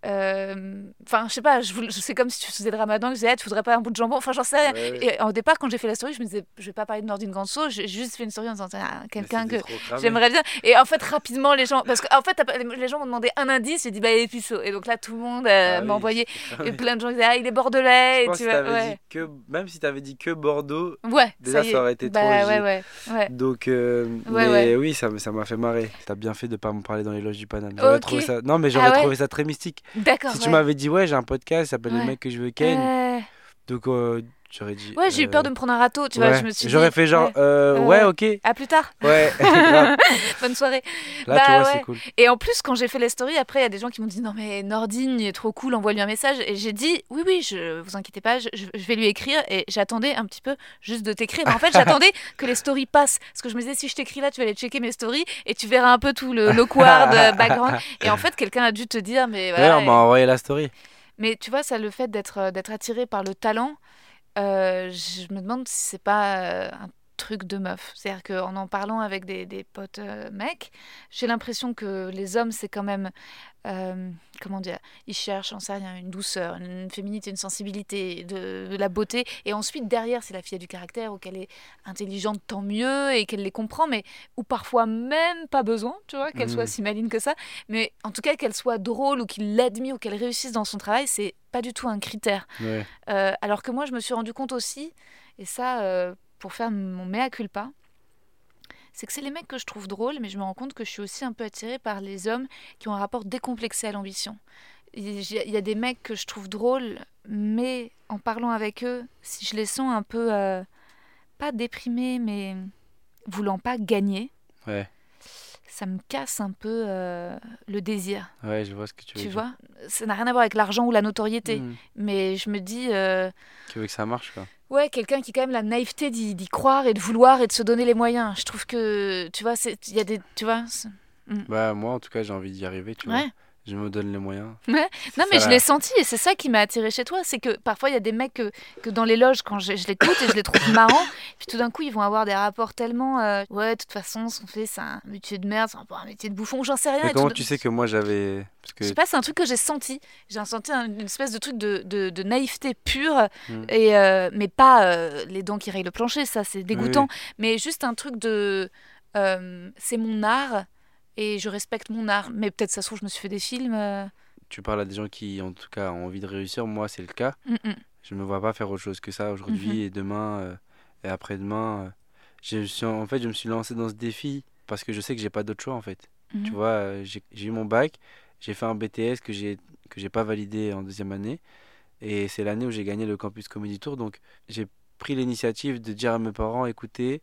Enfin, je sais pas, je, sais comme si tu faisais le ramadan, que je disais, Ah, tu voudrais pas un bout de jambon? Enfin, j'en sais rien. Ouais, ouais. Et au départ, quand j'ai fait la story, je me disais, je vais pas parler de Nordine Ganso, j'ai juste fait une story en disant, Ah, quelqu'un que. J'aimerais bien. Et en fait, rapidement, les gens. Parce qu'en fait, t'as pas- les gens m'ont demandé un indice. J'ai dit, bah, il est puceau. Et donc là, tout le monde euh, Ah m'a oui. envoyé. Ah Et oui. plein de gens disaient, ah, il est bordelais. Je Et pense tu que vois, t'avais ouais. dit que, même si t'avais dit que Bordeaux, Ouais, Déjà, ça aurait été bah, trop Ouais, léger. ouais, ouais. Donc, euh, mais oui, ça, m'a fait marrer. T'as bien fait de pas me parler dans les loges du Paname. Trouvé ça... Non, mais j'aurais Ah trouvé ça très mystique. D'accord. Si tu m'avais dit, ouais, j'ai un podcast, ça s'appelle Ouais. Le mec que je veux ken. Donc, euh, j'aurais dit. Ouais, j'ai eu peur de me prendre un râteau, tu vois. ouais. Je me suis J'aurais fait genre, ouais, euh, euh, ouais, ok. À plus tard. Ouais. Bonne soirée. Là, Bah tu vois, ouais. c'est cool. Et en plus, quand j'ai fait les stories, après, il y a des gens qui m'ont dit non, mais Nordine, trop cool, envoie-lui un message. Et j'ai dit oui, oui, je vous inquiétez pas, je, vais lui écrire. Et j'attendais un petit peu juste de t'écrire. En fait, j'attendais que les stories passent. Parce que je me disais, si je t'écris là, tu vas aller checker mes stories et tu verras un peu tout le awkward euh, background. Et en fait, quelqu'un a dû te dire, mais Ouais, voilà. on m'a envoyé la story. Mais tu vois, ça, le fait d'être euh, attiré par le talent, euh, je me demande si c'est pas euh, un truc de meuf. C'est-à-dire qu'en en parlant avec des, des potes euh, mecs, j'ai l'impression que les hommes, c'est quand même. euh, comment dire Ils cherchent, sais rien, une douceur, une féminité, une sensibilité, de, de la beauté. Et ensuite, derrière, si la fille a du caractère ou qu'elle est intelligente, tant mieux, et qu'elle les comprend, mais ou parfois même pas besoin, tu vois, qu'elle Mhm. soit si maline que ça. Mais en tout cas, qu'elle soit drôle ou qu'il l'admire ou qu'elle réussisse dans son travail, c'est pas du tout un critère. Ouais. Euh, alors que moi, je me suis rendu compte aussi, et ça, pour faire mon mea culpa, c'est que c'est les mecs que je trouve drôles, mais je me rends compte que je suis aussi un peu attirée par les hommes qui ont un rapport décomplexé à l'ambition. Il y a- des mecs que je trouve drôles, mais en parlant avec eux, si je les sens un peu, euh, pas déprimés, mais voulant pas gagner, Ouais. ça me casse un peu euh, le désir. Ouais, je vois ce que tu veux Tu dire. vois? Ça n'a rien à voir avec l'argent ou la notoriété. Mhm. Mais je me dis, euh, Tu veux que ça marche, quoi. Ouais, quelqu'un qui a quand même la naïveté d'y croire et de vouloir et de se donner les moyens. Je trouve que, tu vois, il y a des, tu vois, c'est- Bah, moi, en tout cas, j'ai envie d'y arriver, tu vois. Je me donne les moyens. Ouais. Non, mais ça, je la- l'ai senti et c'est ça qui m'a attiré chez toi. C'est que parfois, il y a des mecs que, que dans les loges, quand je, je l'écoute et je les trouve marrants, puis tout d'un coup, ils vont avoir des rapports tellement. euh, ouais, de toute façon, ce qu'on fait, c'est un métier de merde, c'est un métier de bouffon, j'en sais rien. Mais et comment tout- tu sais que moi, j'avais. Que. Je sais pas, c'est un truc que j'ai senti. J'ai senti un- une espèce de truc de, de, de naïveté pure, Mm. et, euh, mais pas euh, les dents qui rayent le plancher, ça c'est dégoûtant, oui. mais juste un truc de. c'est mon art, et je respecte mon art. Mais peut-être ça se trouve, je me suis fait des films. euh, Tu parles à des gens qui, en tout cas, ont envie de réussir. Moi, c'est le cas. mm, mm. Je me vois pas faire autre chose que ça aujourd'hui Mhm. et demain euh, et après-demain. euh, suis, en fait, je me suis lancé dans ce défi parce que je sais que j'ai pas d'autre choix en fait. Mhm. Tu vois, euh, j'ai j'ai eu mon bac, j'ai fait un BTS que j'ai que j'ai pas validé en deuxième année et c'est l'année où j'ai gagné le campus Comedy Tour. Donc j'ai pris l'initiative de dire à mes parents, écoutez,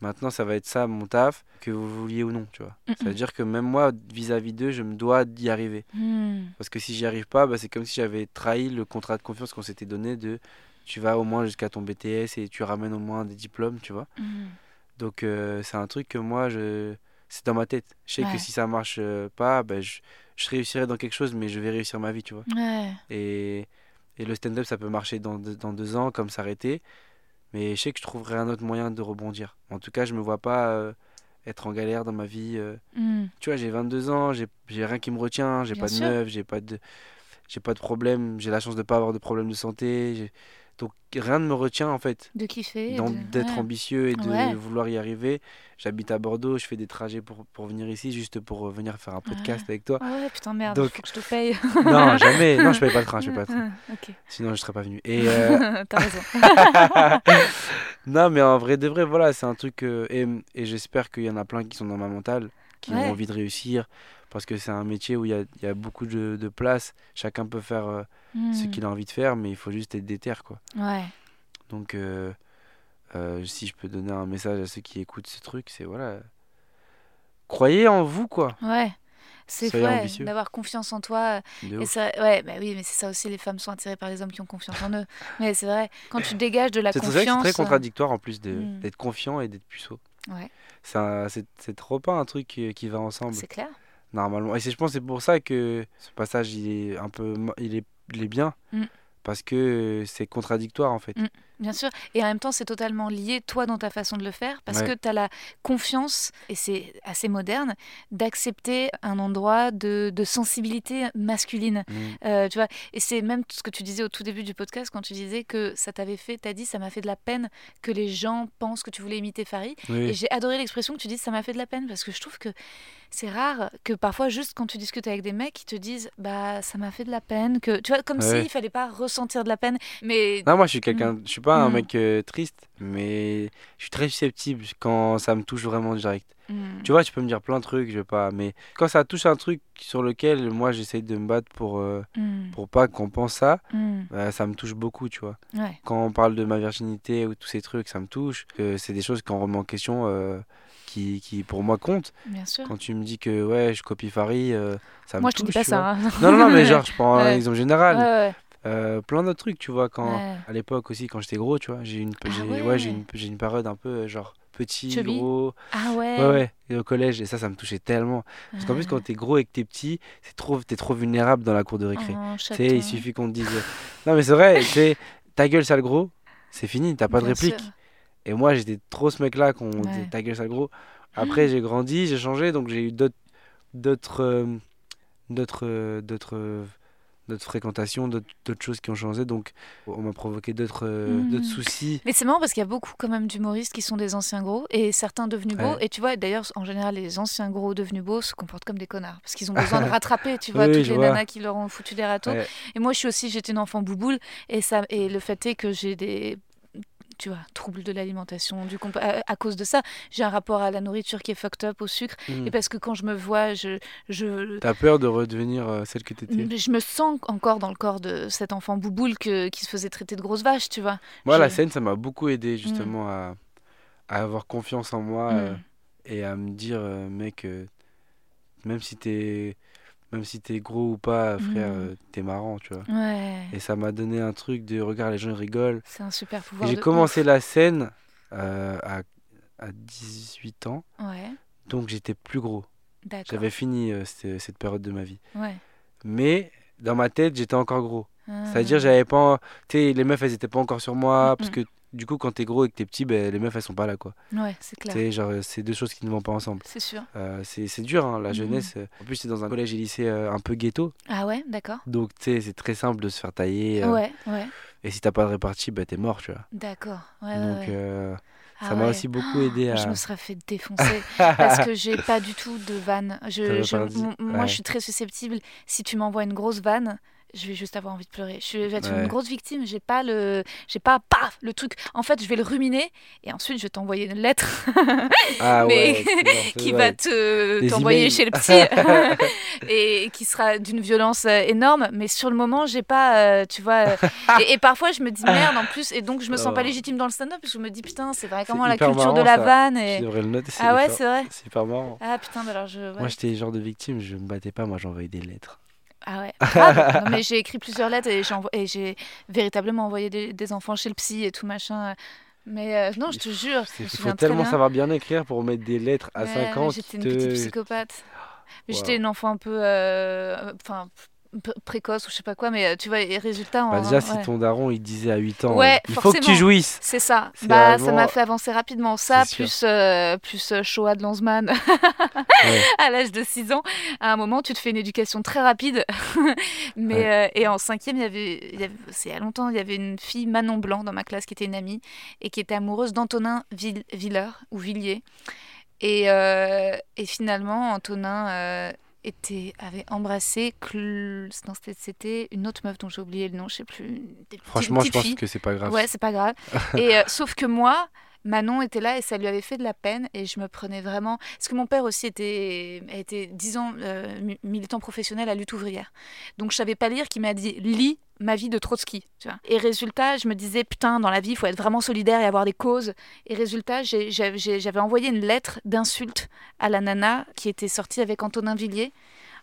maintenant ça va être ça mon taf, que vous vouliez ou non, tu vois. Ça veut dire que même moi, vis-à-vis d'eux, je me dois d'y arriver. Mm. Parce que si j'y arrive pas, bah, c'est comme si j'avais trahi le contrat de confiance qu'on s'était donné de tu vas au moins jusqu'à ton BTS et tu ramènes au moins des diplômes, tu vois. Mm. Donc euh, c'est un truc que moi, je... c'est dans ma tête. Je sais Ouais. que si ça marche euh, pas, bah, je... je réussirai dans quelque chose, mais je vais réussir ma vie, tu vois. Ouais. Et, et le stand-up, ça peut marcher dans deux, dans deux ans, comme s'arrêter. Mais je sais que je trouverai un autre moyen de rebondir. En tout cas, je me vois pas euh, être en galère dans ma vie. euh, Mm. tu vois, j'ai 22 ans, j'ai rien qui me retient, j'ai Bien pas de meuf, j'ai pas de j'ai pas de problème, j'ai la chance de pas avoir de problème de santé, donc rien ne me retient en fait De kiffer. d'être ouais. ambitieux et de Ouais. vouloir y arriver. J'habite à Bordeaux, je fais des trajets pour, pour venir ici juste pour euh, venir faire un podcast avec toi. Ah ouais, putain, merde, Donc- faut que je te paye. non, jamais, non, je paye pas le train, je paye pas le train. Sinon, je serais pas venu. Et euh, t'as raison. non, mais en vrai de vrai, voilà, c'est un truc euh, et, et j'espère qu'il y en a plein qui sont dans ma mentale, qui ont envie de réussir parce que c'est un métier où il y a, il y a beaucoup de, de place, chacun peut faire euh, ce Mm. qu'il a envie de faire, mais il faut juste être déter, quoi. Ouais. Donc, euh, euh, si je peux donner un message à ceux qui écoutent ce truc, c'est voilà, croyez en vous, quoi. Ouais. C'est vrai d'avoir confiance en toi. Et ça, ouais, bah oui, mais c'est ça aussi, les femmes sont attirées par les hommes qui ont confiance en eux. Mais c'est vrai, quand tu dégages de la confiance. c'est très contradictoire en plus de- Mm. d'être confiant et d'être puceau. Ouais. C'est trop pas un truc qui, qui va ensemble. C'est clair. Normalement. Et c'est- je pense c'est pour ça que ce passage il est un peu il est, il est bien Mm. parce que c'est contradictoire en fait. Mm. Bien sûr. Et en même temps, c'est totalement lié, toi, dans ta façon de le faire, parce Ouais. que tu as la confiance, et c'est assez moderne, d'accepter un endroit de, de sensibilité masculine. Mm. Euh, tu vois, et c'est même ce que tu disais au tout début du podcast quand tu disais que ça t'avait fait, t'as dit, ça m'a fait de la peine que les gens pensent que tu voulais imiter Farid. Oui. Et j'ai adoré l'expression que tu dis, ça m'a fait de la peine, parce que je trouve que c'est rare que parfois, juste quand tu discutes avec des mecs, ils te disent, bah, ça m'a fait de la peine, que tu vois, comme Ouais. s'il fallait pas ressentir de la peine. Mais Non, moi je suis quelqu'un, je suis pas pas un mec euh, triste, mais je suis très susceptible quand ça me touche vraiment direct. Hmm. Tu vois, tu peux me dire plein de trucs, je vais pas. Mais quand ça touche un truc sur lequel moi j'essaye de me battre pour, euh, Hmm. pour pas qu'on pense ça, Hmm. bah, ça me touche beaucoup, tu vois. Ouais. Quand on parle de ma virginité ou tous ces trucs, ça me touche. c'est des choses qu'on remet en question euh, qui, qui, pour moi, comptent. Bien sûr. Quand tu me dis que ouais, je copie Farid, euh, ça Moi, me je te touche. dis pas ça. hein. Non, non, non, mais genre, je prends un Ouais. exemple Ouais, général. ouais. Euh, plein d'autres trucs, tu vois. Quand, Ouais. à l'époque aussi, quand j'étais gros, tu vois, j'ai une, Ah ouais. ouais, j'ai une, une un peu euh, genre petit, Chubby. gros. Ah ouais. Ouais, ouais, et au collège, et ça, ça me touchait tellement. Parce qu'en plus, quand t'es gros et que t'es petit, c'est trop, t'es trop vulnérable dans la cour de récré. Oh, tu sais, chaton. il suffit qu'on te dise. euh, Non, mais c'est vrai, tu ta gueule, sale gros, c'est fini, t'as pas de réplique. sûr. Et moi, j'étais trop ce mec-là qu'on Ouais. disait ta gueule, sale gros. Après, j'ai grandi, j'ai changé, donc j'ai eu d'autres, d'autres, d'autres, d'autres, d'autres fréquentations, d'autres, choses qui ont changé. Donc, on m'a provoqué d'autres, euh, d'autres soucis. Mais c'est marrant parce qu'il y a beaucoup quand même d'humoristes qui sont des anciens gros et certains devenus beaux. Et tu vois, d'ailleurs, en général, les anciens gros devenus beaux se comportent comme des connards parce qu'ils ont besoin de rattraper, tu vois, Oui, toutes les vois. nanas qui leur ont foutu des râteaux. Ouais. Et moi, je suis aussi, j'étais une enfant bouboule et ça, et le fait est que j'ai des tu vois, troubles de l'alimentation, du à, à cause de ça, j'ai un rapport à la nourriture qui est fucked up, au sucre, Mhm. et parce que quand je me vois, je, je, T'as peur de redevenir euh, celle que t'étais je me sens encore dans le corps de cet enfant bouboule que, qui se faisait traiter de grosse vache, tu vois. Moi, la scène, ça m'a beaucoup aidé justement à, à avoir confiance en moi euh, Mm. et à me dire, euh, mec, euh, même si t'es même si t'es gros ou pas, frère, Mm. euh, t'es marrant, tu vois. Ouais, Et ça m'a donné un truc de, regarde, les gens rigolent. c'est un super pouvoir. J'ai commencé ouf. la scène euh, à, à 18 ans, Ouais, donc j'étais plus gros. d'accord. J'avais fini euh, cette, cette période de ma vie. Ouais. Mais dans ma tête, j'étais encore gros. C'est-à-dire, Ah. j'avais pas. Tu sais, les meufs, elles étaient pas encore sur moi. Parce que du coup, quand t'es gros et que t'es petit, ben, les meufs, elles sont pas là, quoi. Ouais, c'est clair. genre, euh, c'est deux choses qui ne vont pas ensemble. C'est sûr. Euh, c'est c'est dur, hein, la Mhm. jeunesse. euh. En plus, c'est dans un collège et lycée euh, un peu ghetto. Ah ouais, d'accord. Donc, tu sais, c'est très simple de se faire tailler. euh, Ouais, ouais, Et si t'as pas de répartie, ben, t'es mort, tu vois. d'accord. Ouais, Donc, ouais. Ah ça m'a ouais. aussi beaucoup aidé à. Je me serais fait défoncer parce que j'ai pas du tout de vanne. Je, je- Moi, je suis très susceptible. Si tu m'envoies une grosse vanne, je vais juste avoir envie de pleurer. Je vais être Ouais. une grosse victime. J'ai pas le, j'ai pas paf le truc. En fait, je vais le ruminer et ensuite je vais t'envoyer une lettre Ah mais ouais, qui va te t'envoyer chez le psy et qui sera d'une violence euh, énorme. Mais sur le moment, j'ai pas, euh, tu vois. euh, et, et parfois, je me dis merde en plus et donc je me sens pas Oh. légitime dans le stand-up parce que je me dis putain, c'est vraiment la culture de la ça. vanne et le noter. ah ouais, c'est vrai. C'est hyper marrant. Ah putain, bah alors je. ouais. Moi, j'étais le genre de victime, je me battais pas, moi, j'envoyais des lettres. Ah ouais. grave. non, mais j'ai écrit plusieurs lettres et j'ai, envo- et j'ai véritablement envoyé des, des enfants chez le psy et tout machin. Mais euh, non, je te jure, Il faut tellement savoir bien écrire pour mettre des lettres à Ouais, 5 mais ans. J'étais qui une te- petite psychopathe. Wow. J'étais une enfant un peu. euh, Enfin. Précoce ou je sais pas quoi, mais euh, tu vois, et résultat. Bah en- déjà, si ouais. ton daron il disait à 8 ans, Ouais, euh, il faut que tu jouisses. C'est ça. Bah, ça m'a fait avancer rapidement. Ça, plus, euh, plus Shoah de Lanzmann Ouais. à l'âge de 6 ans. À un moment, tu te fais une éducation très rapide. Mais, euh, et en cinquième, il y avait, il y avait- c'est il y a longtemps, il y avait une fille, Manon Blanc, dans ma classe, qui était une amie et qui était amoureuse d'Antonin Vill- Villers ou Villiers. Et, euh, et finalement, Antonin était, avait embrassé, c'était- une autre meuf dont j'ai oublié le nom, je sais plus. Franchement, je pense que c'est pas grave. Ouais, c'est pas grave. et euh, sauf que moi, Manon était là et ça lui avait fait de la peine et je me prenais vraiment. Parce que mon père aussi était, a été 10 ans euh, mi- militant professionnel à lutte ouvrière. Donc je savais pas lire, qui m'a dit lis ma vie de Trotsky. Et résultat, je me disais putain, dans la vie, il faut être vraiment solidaire et avoir des causes. Et résultat, j'avais envoyé une lettre d'insulte à la nana qui était sortie avec Antonin Villiers.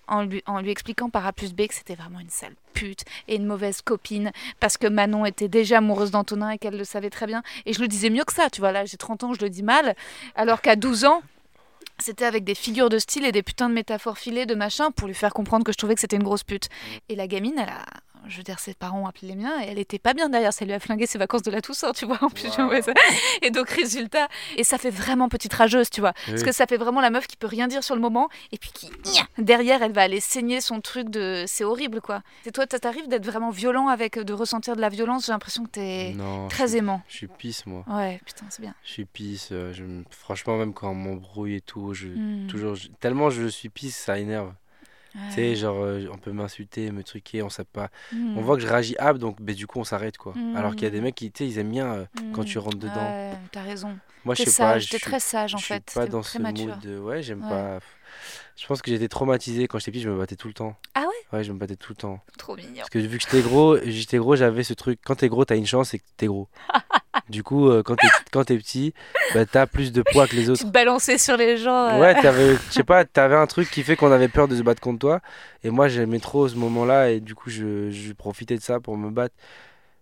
En lui, expliquant par A plus B que c'était vraiment une sale pute et une mauvaise copine parce que Manon était déjà amoureuse d'Antonin et qu'elle le savait très bien. Et je le disais mieux que ça, tu vois, là j'ai 30 ans, je le dis mal, alors qu'à 12 ans, c'était avec des figures de style et des putains de métaphores filées, de machin, pour lui faire comprendre que je trouvais que c'était une grosse pute. Et la gamine, elle a... Je veux dire, ses parents ont appelé les miens et elle était pas bien derrière. Ça lui a flingué ses vacances de la Toussaint, tu vois. En plus, envoyé ça. Et donc, résultat. Et ça fait vraiment petite rageuse, tu vois. Parce que ça fait vraiment la meuf qui peut rien dire sur le moment et puis qui, derrière, elle va aller saigner son truc de. C'est horrible, quoi. Et toi, ça t'arrive d'être vraiment violent avec. de ressentir de la violence J'ai l'impression que t'es Non, très aimant. Je suis pisse, moi. Ouais, putain, c'est bien. Je suis pisse. euh, je Franchement, même quand on m'embrouille et tout, je... Hmm. toujours... je- tellement je suis pisse, ça énerve. Tu sais, genre, euh, on peut m'insulter, me truquer, on sait pas. Hmm. On voit que je réagis hab, donc bah, du coup, on s'arrête, quoi. Mm. Alors qu'il y a des mecs qui, tu sais, ils aiment bien euh, quand Hmm. tu rentres dedans. Ouais, t'as raison. Moi, je sais pas. je suis- très sage en je fait. suis pas dans ce mature. mood de. Ouais, j'aime Ouais. pas. Je pense que j'étais traumatisé quand j'étais petit, je me battais tout le temps. Ah ouais? Ouais, je me battais tout le temps. Trop mignon. Parce que vu que j'étais gros, j'étais gros, j'avais ce truc. Quand t'es gros, t'as une chance et que t'es gros. du coup, euh, quand t'es quand t'es petit, bah, t'as plus de poids que les autres. Tu te balançais sur les gens. euh, Ouais, t'avais, je sais pas, t'avais un truc qui fait qu'on avait peur de se battre contre toi. Et moi, j'aimais trop ce moment-là. Et du coup, je, je profitais de ça pour me battre.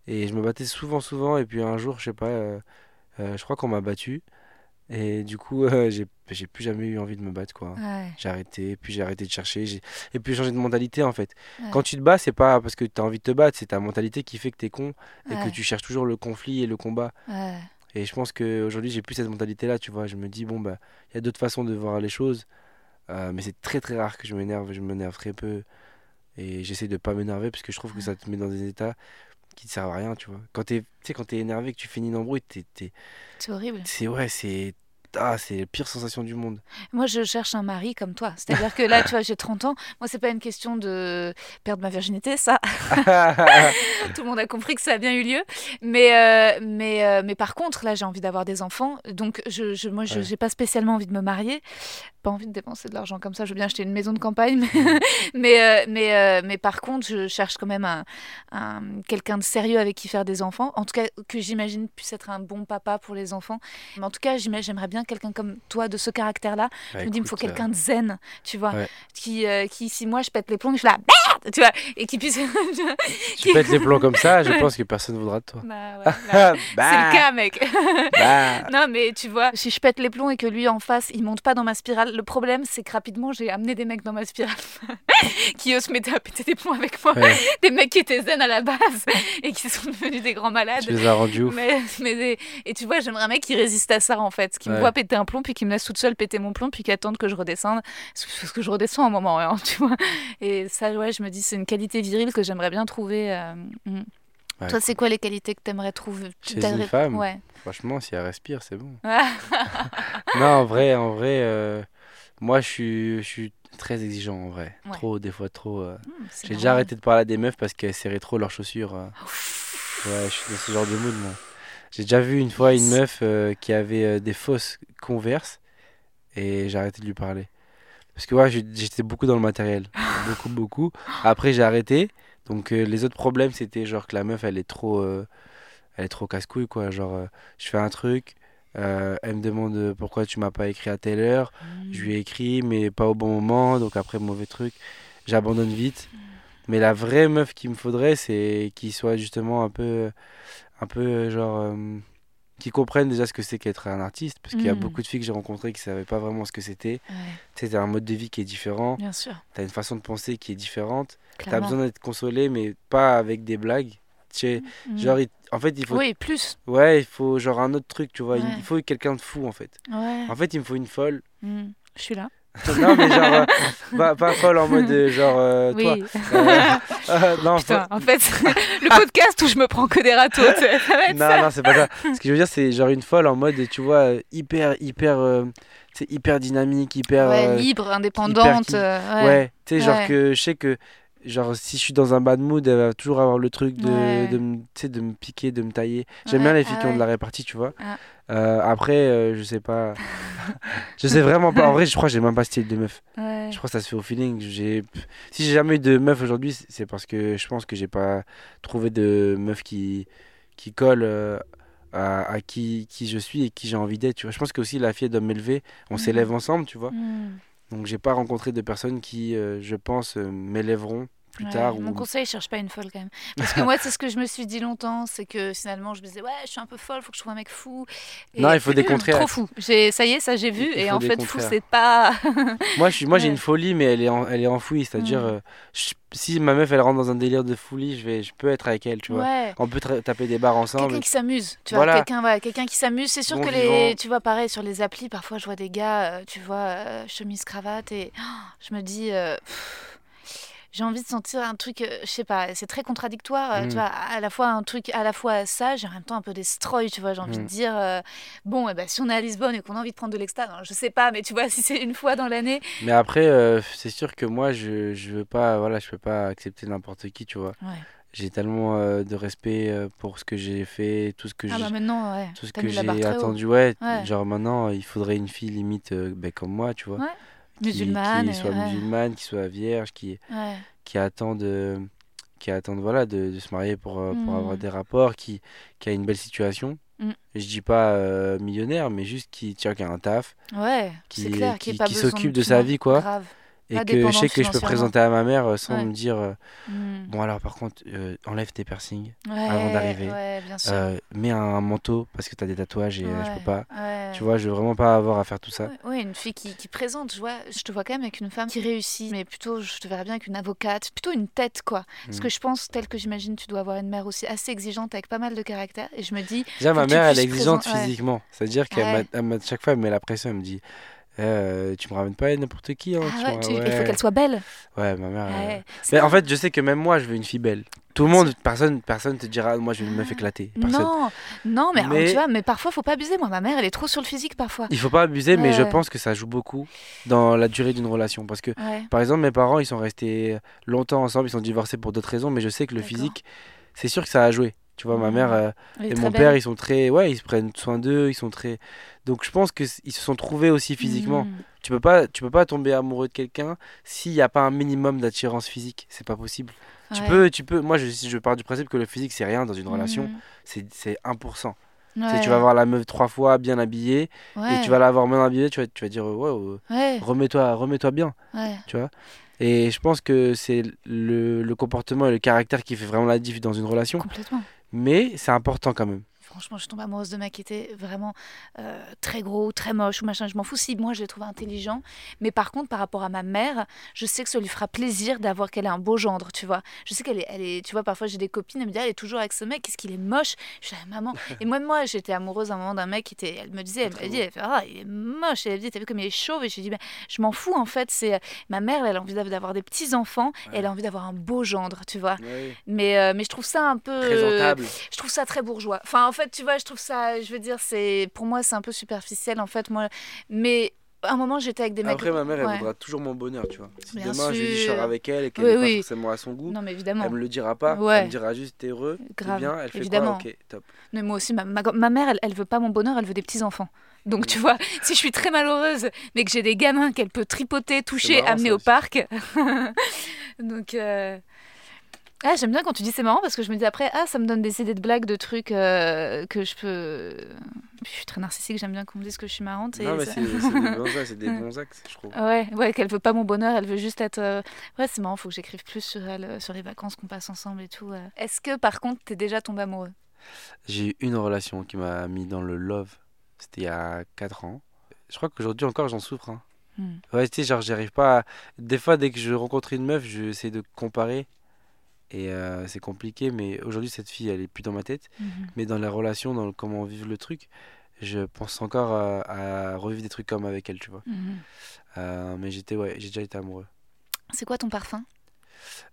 Et je me battais souvent, souvent. Et puis un jour, je sais pas, euh, je crois qu'on m'a battu. Et du coup, j'ai, j'ai plus jamais eu envie de me battre, quoi. Ouais. J'ai arrêté, puis j'ai arrêté de chercher. Et puis changé de mentalité, en fait. Ouais. Quand tu te bats, c'est pas parce que t'as envie de te battre, c'est ta mentalité qui fait que t'es con et Ouais. que tu cherches toujours le conflit et le combat. Et je pense qu'aujourd'hui, j'ai plus cette mentalité-là, tu vois. Je me dis, bon, bah, il y a d'autres façons de voir les choses. Euh, mais c'est très très rare que je m'énerve. Je m'énerve très peu. Et j'essaie de pas m'énerver parce que je trouve que ça te met dans des états qui te servent à rien, tu vois. Quand tu sais, quand t'es énervé, que tu finis une embrouille, t'es, t'es- C'est horrible. c'est, ouais, c'est, ah, c'est la pire sensation du monde. Moi, je cherche un mari comme toi. C'est-à-dire que là, tu vois, j'ai 30 ans. Moi, c'est pas une question de perdre ma virginité, ça. Tout le monde a compris que ça a bien eu lieu. Mais, euh, mais, euh, mais par contre, là, j'ai envie d'avoir des enfants. Donc, je, je, moi, je Ouais. n'ai pas spécialement envie de me marier. Pas envie de dépenser de l'argent comme ça. Je veux bien acheter une maison de campagne. Mais, mais, euh, mais, mais par contre, je cherche quand même un, un- quelqu'un de sérieux avec qui faire des enfants. En tout cas, que j'imagine puisse être un bon papa pour les enfants. Mais en tout cas, j'aimerais bien quelqu'un comme toi, de ce caractère-là. Bah, je me dis, il me faut quelqu'un de zen, tu vois. Ouais. Qui, euh, qui, si moi, je pète les plombs, je suis là, merde, tu vois. Et qui puisse. tu pètes les plombs comme ça, je pense que personne ne voudra de toi. Bah ouais, là, c'est Bah, le cas, mec. bah. non, mais tu vois, si je pète les plombs et que lui en face, il monte pas dans ma spirale, le problème, c'est que rapidement, j'ai amené des mecs dans ma spirale qui eux se mettaient à péter des plombs avec moi. Des mecs qui étaient zen à la base et qui sont devenus des grands malades. tu les as rendus ouf. Mais, et tu vois, j'aimerais un mec qui résiste à ça en fait, qui me voit péter un plomb, puis qui me laisse toute seule péter mon plomb, puis qui attende que je redescende. Parce que je redescends un moment, hein, tu vois. Et ça, ouais, je me dis, c'est une qualité virile que j'aimerais bien trouver. euh, mm. Ouais, Toi, c'est quoi les qualités que t'aimerais trouver? Chez t'aimerais- une femme? Ouais. Franchement, si elle respire, c'est bon. Non, en vrai, en vrai, euh, moi, je suis, je suis très exigeant, en vrai. Ouais. Trop, des fois, trop. euh. c'est J'ai déjà arrêté de parler à des meufs parce qu'elles serraient trop leurs chaussures. euh. Ouais, je suis dans ce genre de mood, moi. J'ai déjà vu une fois une meuf euh, qui avait euh, des fausses converses et j'ai arrêté de lui parler. Parce que ouais, j'étais beaucoup dans le matériel. beaucoup, beaucoup. Après, j'ai arrêté. Donc, euh, les autres problèmes, c'était genre que la meuf, elle est trop, euh, elle est trop casse-couille, quoi. Genre, euh, je fais un truc, elle me demande pourquoi tu m'as pas écrit à telle heure. Je lui ai écrit, mais pas au bon moment. Donc, après, mauvais truc. J'abandonne vite. Mais la vraie meuf qu'il me faudrait, c'est qui soit justement un peu, un peu euh, genre, euh, qui comprenne déjà ce que c'est qu'être un artiste, parce qu'il y a Mm. beaucoup de filles que j'ai rencontrées qui savaient pas vraiment ce que c'était. Ouais, Tu sais, un mode de vie qui est différent, bien sûr. t'as une façon de penser qui est différente, t'as besoin d'être consolé, mais pas avec des blagues. Tu sais, Mm. genre, il- en fait, il faut, Oui, plus. ouais, il faut genre un autre truc, tu vois. Il- Ouais. Il faut quelqu'un de fou, en fait. Ouais. En fait, il me faut une folle. Hmm, Je suis là. non, mais genre, euh, pas, pas folle en mode euh, genre euh, toi. oui. Euh, euh, non, Putain, en fait, le podcast où je me prends que des râteaux, ça va être non, ça. non, c'est pas ça. Ce que je veux dire, c'est genre une folle en mode, tu vois, hyper, hyper, euh, sais, hyper dynamique, hyper. Ouais, libre, indépendante. qui- euh, ouais. ouais, tu sais, genre que je sais que, genre, si je suis dans un bad mood, elle va toujours avoir le truc de, Ouais. de, sais, de me piquer, de me tailler. J'aime Ouais, bien les filles ah qui ont de la répartie, tu vois. Ah. Euh, après, euh, je sais pas. je sais vraiment pas. En vrai, je crois que j'ai même pas style de meuf. Je crois que ça se fait au feeling. J'ai... Si j'ai jamais eu de meuf aujourd'hui, c'est parce que je pense que j'ai pas trouvé de meuf qui, qui colle euh, à, à qui, qui je suis et qui j'ai envie d'être. Tu vois. Je pense que aussi la fille elle doit m'élever. On Mhm. s'élève ensemble, tu vois. Hmm. Donc j'ai pas rencontré de personnes qui, euh, je pense, euh, m'élèveront plus Ouais, tard. Mon ou- conseil, cherche pas une folle quand même. Parce que moi, c'est ce que je me suis dit longtemps, c'est que finalement, je me disais, ouais, je suis un peu folle, faut que je trouve un mec fou. Non, il faut des contraires. Trop fou. J'ai, ça y est, ça j'ai vu. Il et en fait, fou, c'est pas. Moi, je suis, moi j'ai Ouais. une folie, mais elle est, en- elle est enfouie. C'est-à-dire, Mhm. euh, je- si ma meuf elle rentre dans un délire de folie, je vais, je peux être avec elle, tu vois. ouais. On peut taper des barres ensemble. Quelqu'un qui s'amuse, tu vois, Voilà. quelqu'un voilà, quelqu'un qui s'amuse. C'est sûr Bon que les, tu vois, pareil sur les applis, parfois je vois des gars, euh, tu vois, euh, chemise cravate et oh, je me dis, euh, pff, j'ai envie de sentir un truc, euh, je sais pas, c'est très contradictoire, euh, Mm. tu vois, à la fois un truc, à la fois sage, et en même temps un peu destroy, tu vois, j'ai envie Mm. de dire, euh, bon, eh ben, si on est à Lisbonne et qu'on a envie de prendre de l'extase, alors, je sais pas, mais tu vois, si c'est une fois dans l'année, Mais après, euh, c'est sûr que moi, je, je veux pas, voilà, je peux pas accepter n'importe qui, tu vois. ouais. J'ai tellement euh, de respect pour ce que j'ai fait, tout ce que Ah j'ai bah ouais, tout ce que j'ai attendu. Ouais, Ouais. genre maintenant, il faudrait une fille limite ben, comme moi, tu vois. Qui- Musulmane, Qui, soit ouais. musulmane, qui soit vierge, qui, Ouais. qui attend de qui attendent voilà de, de se marier pour, euh, pour Mm. avoir des rapports qui, qui a une belle situation Mm. je dis pas euh, millionnaire mais juste qui tient qui a un taf Ouais, Qui- clair, qui, qui- qui s'occupe de sa vie, quoi. Grave. Et Pas que je sais que je peux présenter à ma mère euh, sans Ouais. me dire euh, Mm. bon alors par contre euh, enlève tes piercings Ouais, avant d'arriver. Ouais, euh, mets un manteau parce que t'as des tatouages et je peux pas tu vois je veux vraiment pas avoir à faire tout ça Ouais, une fille qui, qui présente, je vois, je te vois quand même avec une femme qui réussit, mais plutôt, je te verrais bien avec une avocate, plutôt une tête, quoi. Parce Mm. que je pense, tel que j'imagine, tu dois avoir une mère aussi assez exigeante, avec pas mal de caractère, et je me dis, Déjà, ma mère, elle est exigeante physiquement. Ouais. m'a- elle m'a- chaque fois, elle me met la pression. Elle me dit Euh, Tu me ramènes pas n'importe qui. Hein, ah tu ouais, vois, tu- il faut qu'elle soit belle. Ouais, ma mère. euh, Ouais. Mais en fait, je sais que même moi, je veux une fille belle. Tout le monde, personne, personne te dira Moi, je veux une meuf éclatée. Personne. non, non, mais, Mais- tu vois, mais parfois, faut pas abuser. Moi, ma mère, elle est trop sur le physique parfois. Il faut pas abuser, mais je Ouais. pense que ça joue beaucoup dans la durée d'une relation. Parce que, par exemple, mes parents, ils sont restés longtemps ensemble, ils sont divorcés pour d'autres raisons, mais je sais que le physique, c'est sûr que ça a joué. Tu vois, ma mère euh, et mon belle. père, ils sont très. Ouais, ils se prennent soin d'eux, ils sont très. Donc, je pense qu'ils se sont trouvés aussi physiquement. Mm. Tu peux pas, tu peux pas tomber amoureux de quelqu'un s'il n'y a pas un minimum d'attirance physique. C'est pas possible. Tu peux, tu peux. Moi, je, je pars du principe que le physique c'est rien dans une relation. Mm. C'est, c'est 1%. Tu sais, Ouais. tu vas voir la meuf trois fois bien habillée Ouais. et tu vas la voir bien habillée. Tu vas, tu vas dire ouais, ouais, Ouais. remets-toi, remets-toi bien. Ouais. Tu vois. Et je pense que c'est le, le comportement et le caractère qui fait vraiment la diff dans une relation. Complètement. Mais c'est important quand même. Franchement, je tombe amoureuse de mecs qui étaient vraiment euh, très gros, très moches ou machin. Je m'en fous si moi je les trouve intelligents. Mais par contre, par rapport à ma mère, je sais que ça lui fera plaisir d'avoir qu'elle ait un beau gendre, tu vois. Je sais qu'elle est, elle est, tu vois, parfois j'ai des copines, elles me disent, Ah, elle est toujours avec ce mec, qu'est-ce qu'il est moche? Je suis maman. Et moi, moi, j'étais amoureuse à un moment d'un mec qui était, elle me disait, elle m'a dit, ah, il est moche. Et elle me dit, t'as vu comme il est chauve? Et je lui dis, ben, je m'en fous en fait. C'est ma mère, elle a envie d'avoir des petits enfants et elle a envie d'avoir un beau gendre, tu vois. Mais, euh, mais je trouve ça un peu. Présentable. Je trouve ça très bourgeois. Enfin, en fait, tu vois, je trouve ça, je veux dire, c'est pour moi, c'est un peu superficiel, en fait, moi. Mais à un moment, j'étais avec des mecs. Après, ma mère, elle Ouais. voudra toujours mon bonheur, tu vois. Si Bien demain je lui dis je sûr. sors avec elle et qu'elle Oui, n'est pas forcément à son goût, Non, mais évidemment. elle me le dira pas. Ouais. Elle me dira juste t'es heureux, t'es Grave, bien. Elle fait évidemment. quoi Ok, top. Mais moi aussi, ma, ma, ma mère, elle, elle veut pas mon bonheur, elle veut des petits enfants. Donc, tu vois, si je suis très malheureuse, mais que j'ai des gamins qu'elle peut tripoter, toucher, marrant, amener au aussi. parc. Donc. euh, Ah, j'aime bien quand tu dis c'est marrant parce que je me dis après, ah, ça me donne des idées de blagues, de trucs euh, que je peux. Je suis très narcissique, j'aime bien qu'on me dise que je suis marrante. et Non, mais ça- c'est des bons axes, c'est des bons axes, je trouve. Ouais, ouais, qu'elle veut pas mon bonheur, elle veut juste être. euh, Ouais, c'est marrant, faut que j'écrive plus sur elle, euh, sur les vacances qu'on passe ensemble et tout. euh. Est-ce que par contre, t'es déjà tombé amoureux J'ai eu une relation qui m'a mis dans le love. C'était il y a 4 ans. Je crois qu'aujourd'hui encore, j'en souffre. hein. Hmm. Ouais, tu sais, genre, j'arrive pas. à- Des fois, dès que je rencontre une meuf, j'essaie de comparer. Et euh, c'est compliqué, mais aujourd'hui, cette fille, elle est plus dans ma tête. Mais dans les relations, dans le- comment vivre le truc, je pense encore à, à revivre des trucs comme avec elle, tu vois. Mhm. Euh, mais j'étais, ouais, j'ai déjà été amoureux. C'est quoi ton parfum?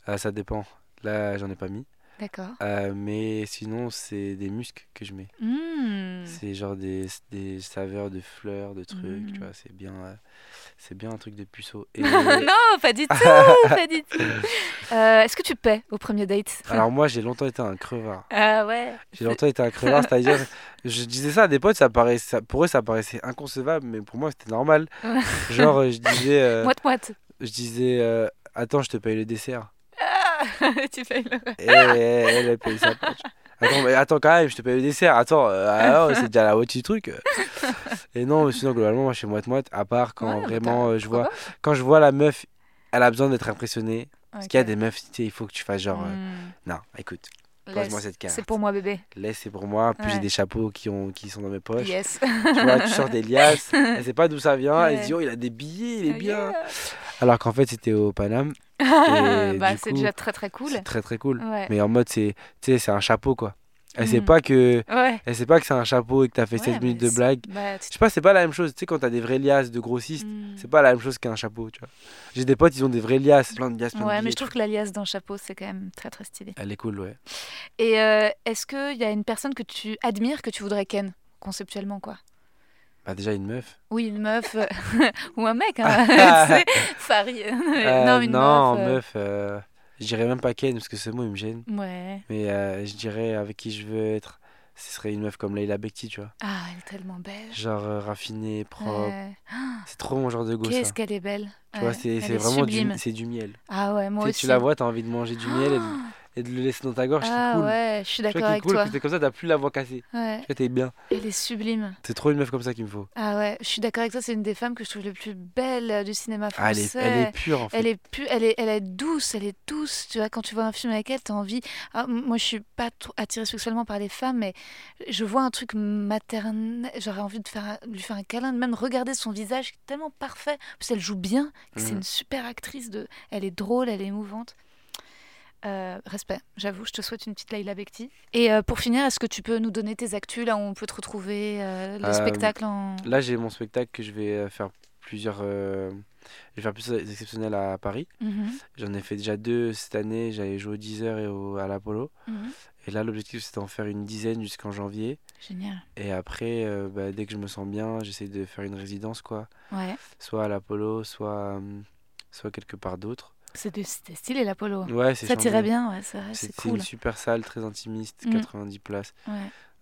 Euh, ça dépend. Là, j'en ai pas mis. D'accord. Euh, mais sinon, c'est des muscs que je mets. Hmm. C'est genre des, des saveurs de fleurs, de trucs, tu vois, c'est bien, euh, c'est bien un truc de puceau. Et non, pas du tout, pas du tout. Euh, Est-ce que tu paies au premier date? Alors moi, j'ai longtemps été un crevard. Ah ouais. J'ai longtemps été un crevard, c'est-à-dire, je disais ça à des potes, ça paraissait, pour eux, ça paraissait inconcevable, mais pour moi, c'était normal. Genre, je disais, Moite moite. je disais, attends, je te paye le dessert. tu payes le. Et elle, elle paye sa poche. Attends, mais attends quand même, je te paye le dessert. Attends, euh, non, c'est déjà la moitié du truc. Et non, mais sinon, globalement, moi, je suis moite-moite, à part quand Ouais, vraiment, euh, je vois, quand je vois la meuf, elle a besoin d'être impressionnée. Parce qu'il y a des meufs, tu sais, il faut que tu fasses genre, euh, Hmm. non, écoute, pose-moi cette carte. C'est pour moi, bébé. Laisse, c'est pour moi. Puis j'ai Ouais. des chapeaux qui, ont, qui sont dans mes poches. Yes. Tu vois, tu sors des liasses, elle sait pas d'où ça vient, elle se dit, oh, il a des billets, il est bien. Alors qu'en fait, c'était au Paname. Bah, c'est déjà très très cool. C'est très très cool. Ouais. Mais en mode, c'est un chapeau quoi. Elle sait Mhm. pas que Ouais. elle sait pas que c'est un chapeau et que t'as fait Ouais, 7 minutes mais de blague. Bah, tu- Je sais pas, c'est pas la même chose. Tu sais, quand t'as des vrais liasses de grossistes, Hmm. c'est pas la même chose qu'un chapeau, tu vois. J'ai des potes, ils ont des vrais liasses, plein de liasses, plein de Ouais, mais billets, je trouve que l'alias d'un chapeau, c'est quand même très très stylé. Elle est cool, ouais. Et euh, est-ce qu'il y a une personne que tu admires que tu voudrais ken, conceptuellement, quoi? Bah, déjà, une meuf. Oui, une meuf euh, ou un mec, hein. rit. Euh, non, une non, meuf. euh, meuf, euh, je dirais même pas Ken parce que ce mot il me gêne. Ouais. Mais euh, je dirais avec qui je veux être, ce serait une meuf comme Leila Bekti, tu vois. Ah, elle est tellement belle. Genre euh, raffinée, propre. Ouais. C'est trop mon genre de gosse. Qu'est-ce ça. qu'elle est belle. Tu vois, Ouais, c'est vraiment du, sublime. du miel. Ah ouais, moi aussi. tu la vois, t'as envie de manger du miel de, et de le laisser dans ta gorge, Ah c'est cool. ouais, je suis d'accord avec cool, toi. t'es comme ça, t'as plus la voix cassée. Ouais, Tu t'es bien. elle est sublime. C'est trop une meuf comme ça qu'il me faut. Ah ouais, je suis d'accord avec toi, c'est une des femmes que je trouve les plus belles euh, du cinéma Ah, elle français. est, elle est pure en fait. Elle est, pu- elle, est, elle est douce, elle est douce. Tu vois, quand tu vois un film avec elle, t'as envie. Ah, moi, je suis pas attirée sexuellement par les femmes, mais je vois un truc maternel. J'aurais envie de faire, lui faire un câlin, de même regarder son visage qui est tellement parfait. En plus, elle joue bien. C'est Mhm. une super actrice. De... Elle est drôle, elle est émouvante. Euh, respect, j'avoue, je te souhaite une petite Laila Bekti. Et euh, pour finir, est-ce que tu peux nous donner tes actus là où on peut te retrouver euh, le spectacle en. Là, j'ai mon spectacle que je vais faire plusieurs. Je vais faire plusieurs exceptionnels à Paris. Mhm, J'en ai fait déjà deux cette année. J'avais joué au 10h et au, à l'Apollo. mhm. Et là, l'objectif, c'est d'en faire une dizaine jusqu'en janvier. Génial. Et après, bah, dès que je me sens bien, j'essaie de faire une résidence, quoi. Ouais. Soit à l'Apollo, soit, soit quelque part d'autre. C'était stylé l'Apollo. Ouais, Ça chambé. tirait bien, ouais, c'est cool. une super salle, très intimiste, Mm. 90 places. Ouais.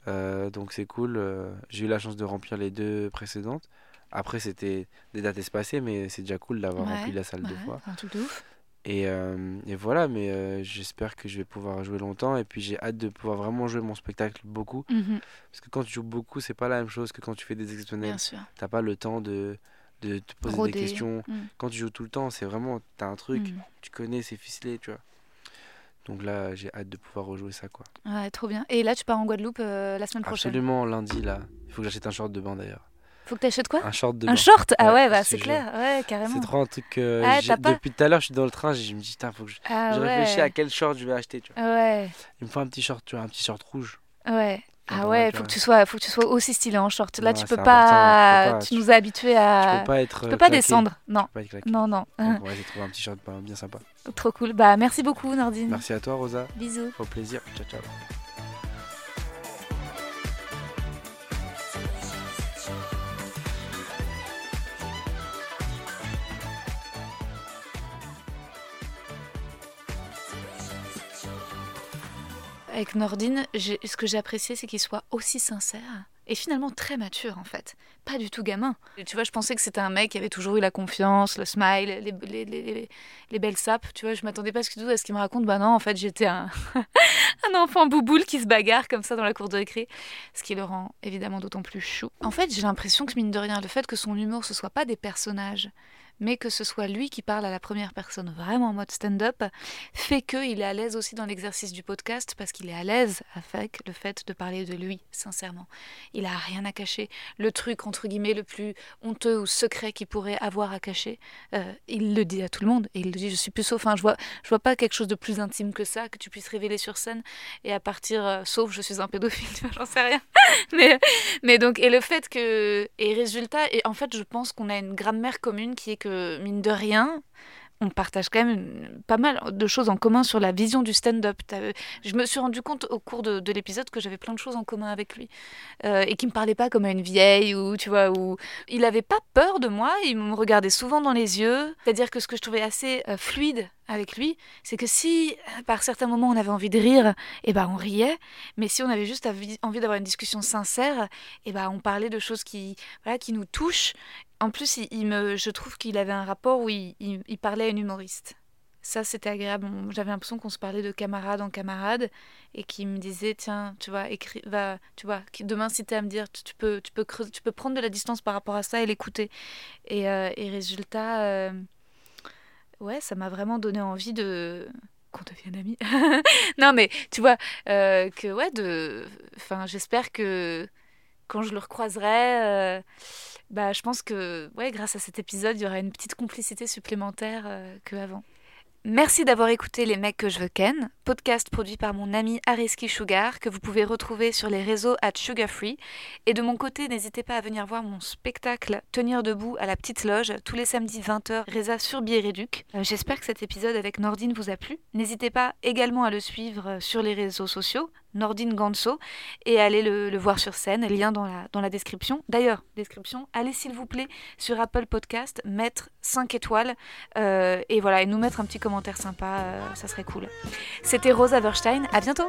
Euh, donc c'est cool. euh, J'ai eu la chance de remplir les deux précédentes. Après, c'était des dates espacées, mais c'est déjà cool d'avoir Ouais, rempli la salle deux fois. un truc de ouf. Et, euh, et voilà, mais euh, j'espère que je vais pouvoir jouer longtemps. Et puis j'ai hâte de pouvoir vraiment jouer mon spectacle beaucoup. Mhm, Parce que quand tu joues beaucoup, c'est pas la même chose que quand tu fais des exceptionnels. Bien sûr. T'as pas le temps de, de te poser Broder. des questions. Mm. Quand tu joues tout le temps, c'est vraiment, t'as un truc, Mm. tu connais, c'est ficelé, tu vois. Donc là, j'ai hâte de pouvoir rejouer ça, quoi. Ouais, trop bien. Et là, tu pars en Guadeloupe euh, la semaine prochaine. Absolument, lundi, là. Il faut que j'achète un short de bain, d'ailleurs. Faut que t'achètes quoi? Un short de Un bain. short? Ah Ouais, ouais, bah c'est clair. Ouais, carrément. C'est trop un truc Ah, pas- depuis tout à l'heure, je suis dans le train, je me dis, putain, faut que je, Ah je ouais. réfléchis à quel short je vais acheter, tu vois. Ouais, Il me faut un petit short, tu vois, un petit short rouge. ouais. Ah ouais, faut que tu tu sois, faut que tu sois aussi stylé en short. Là, Ouais, tu peux pas, tu peux pas, tu tu- nous as habitués à. Je peux pas être. tu peux pas descendre. Non, peux pas être non, non. Donc, ouais, j'ai trouvé un petit short bien, bien sympa. Trop cool. Bah merci beaucoup, Nordine. Merci à toi, Rosa. Bisous. Au plaisir. Ciao, ciao. Avec Nordine, ce que j'ai apprécié, c'est qu'il soit aussi sincère et finalement très mature en fait. Pas du tout gamin. Tu vois, je pensais que c'était un mec qui avait toujours eu la confiance, le smile, les, les, les, les- les belles sapes. Tu vois, je m'attendais pas à ce qu'il me raconte. Bah non, en fait, j'étais un, un enfant bouboule qui se bagarre comme ça dans la cour de récré. Ce qui le rend évidemment d'autant plus chou. En fait, j'ai l'impression que mine de rien, le fait que son humour, ce soit pas des personnages, mais que ce soit lui qui parle à la première personne vraiment en mode stand-up, fait qu'il est à l'aise aussi dans l'exercice du podcast parce qu'il est à l'aise avec le fait de parler de lui, sincèrement. Il a rien à cacher. Le truc, entre guillemets, le plus honteux ou secret qu'il pourrait avoir à cacher, euh, il le dit à tout le monde. Et il le dit, je suis plus sauf. Enfin, je vois, je vois pas quelque chose de plus intime que ça, que tu puisses révéler sur scène et à partir, euh, sauf je suis un pédophile, j'en sais rien. mais donc, et le fait que, et résultat, et en fait, je pense qu'on a une grammaire commune qui est que, mine de rien, on partage quand même pas mal de choses en commun sur la vision du stand-up. T'as- Je me suis rendu compte au cours de, de l'épisode que j'avais plein de choses en commun avec lui Euh, et qu'il me parlait pas comme à une vieille ou tu vois où il avait pas peur de moi. Il me regardait souvent dans les yeux. C'est-à-dire que ce que je trouvais assez euh, fluide avec lui, c'est que si euh, par certains moments on avait envie de rire, et ben on riait. Mais si on avait juste envie d'avoir une discussion sincère, et ben on parlait de choses qui nous touchent. En plus, il, me, je trouve qu'il avait un rapport où il, il- parlait à une humoriste. Ça, c'était agréable. J'avais l'impression qu'on se parlait de camarade en camarade et qu'il me disait tiens, tu vois, écris, va, tu vois, demain si t'es à me dire, tu, tu peux, tu peux creuser- tu peux prendre de la distance par rapport à ça et l'écouter. Et, euh, et résultat, euh, ouais, ça m'a vraiment donné envie de qu'on devienne amis. non, mais tu vois euh, que ouais, de, enfin, j'espère que quand je le recroiserai. euh, bah, je pense que ouais, grâce à cet épisode, il y aura une petite complicité supplémentaire euh, qu'avant. Merci d'avoir écouté Les mecs que je veux ken, podcast produit par mon ami Ariski Sugar que vous pouvez retrouver sur les réseaux at Sugarfree. Et de mon côté, n'hésitez pas à venir voir mon spectacle Tenir debout à la petite loge tous les samedis 20h Reza sur Biéréduc. Euh, J'espère que cet épisode avec Nordine vous a plu. N'hésitez pas également à le suivre euh, sur les réseaux sociaux, Nordine Ganso, et à aller le, voir sur scène, lien dans la, dans la description. D'ailleurs, description, allez s'il vous plaît sur Apple Podcast, mettre 5 étoiles euh, et voilà, nous mettre un petit commentaire sympa, euh, ça serait cool. C'était Rosa Berstein, à bientôt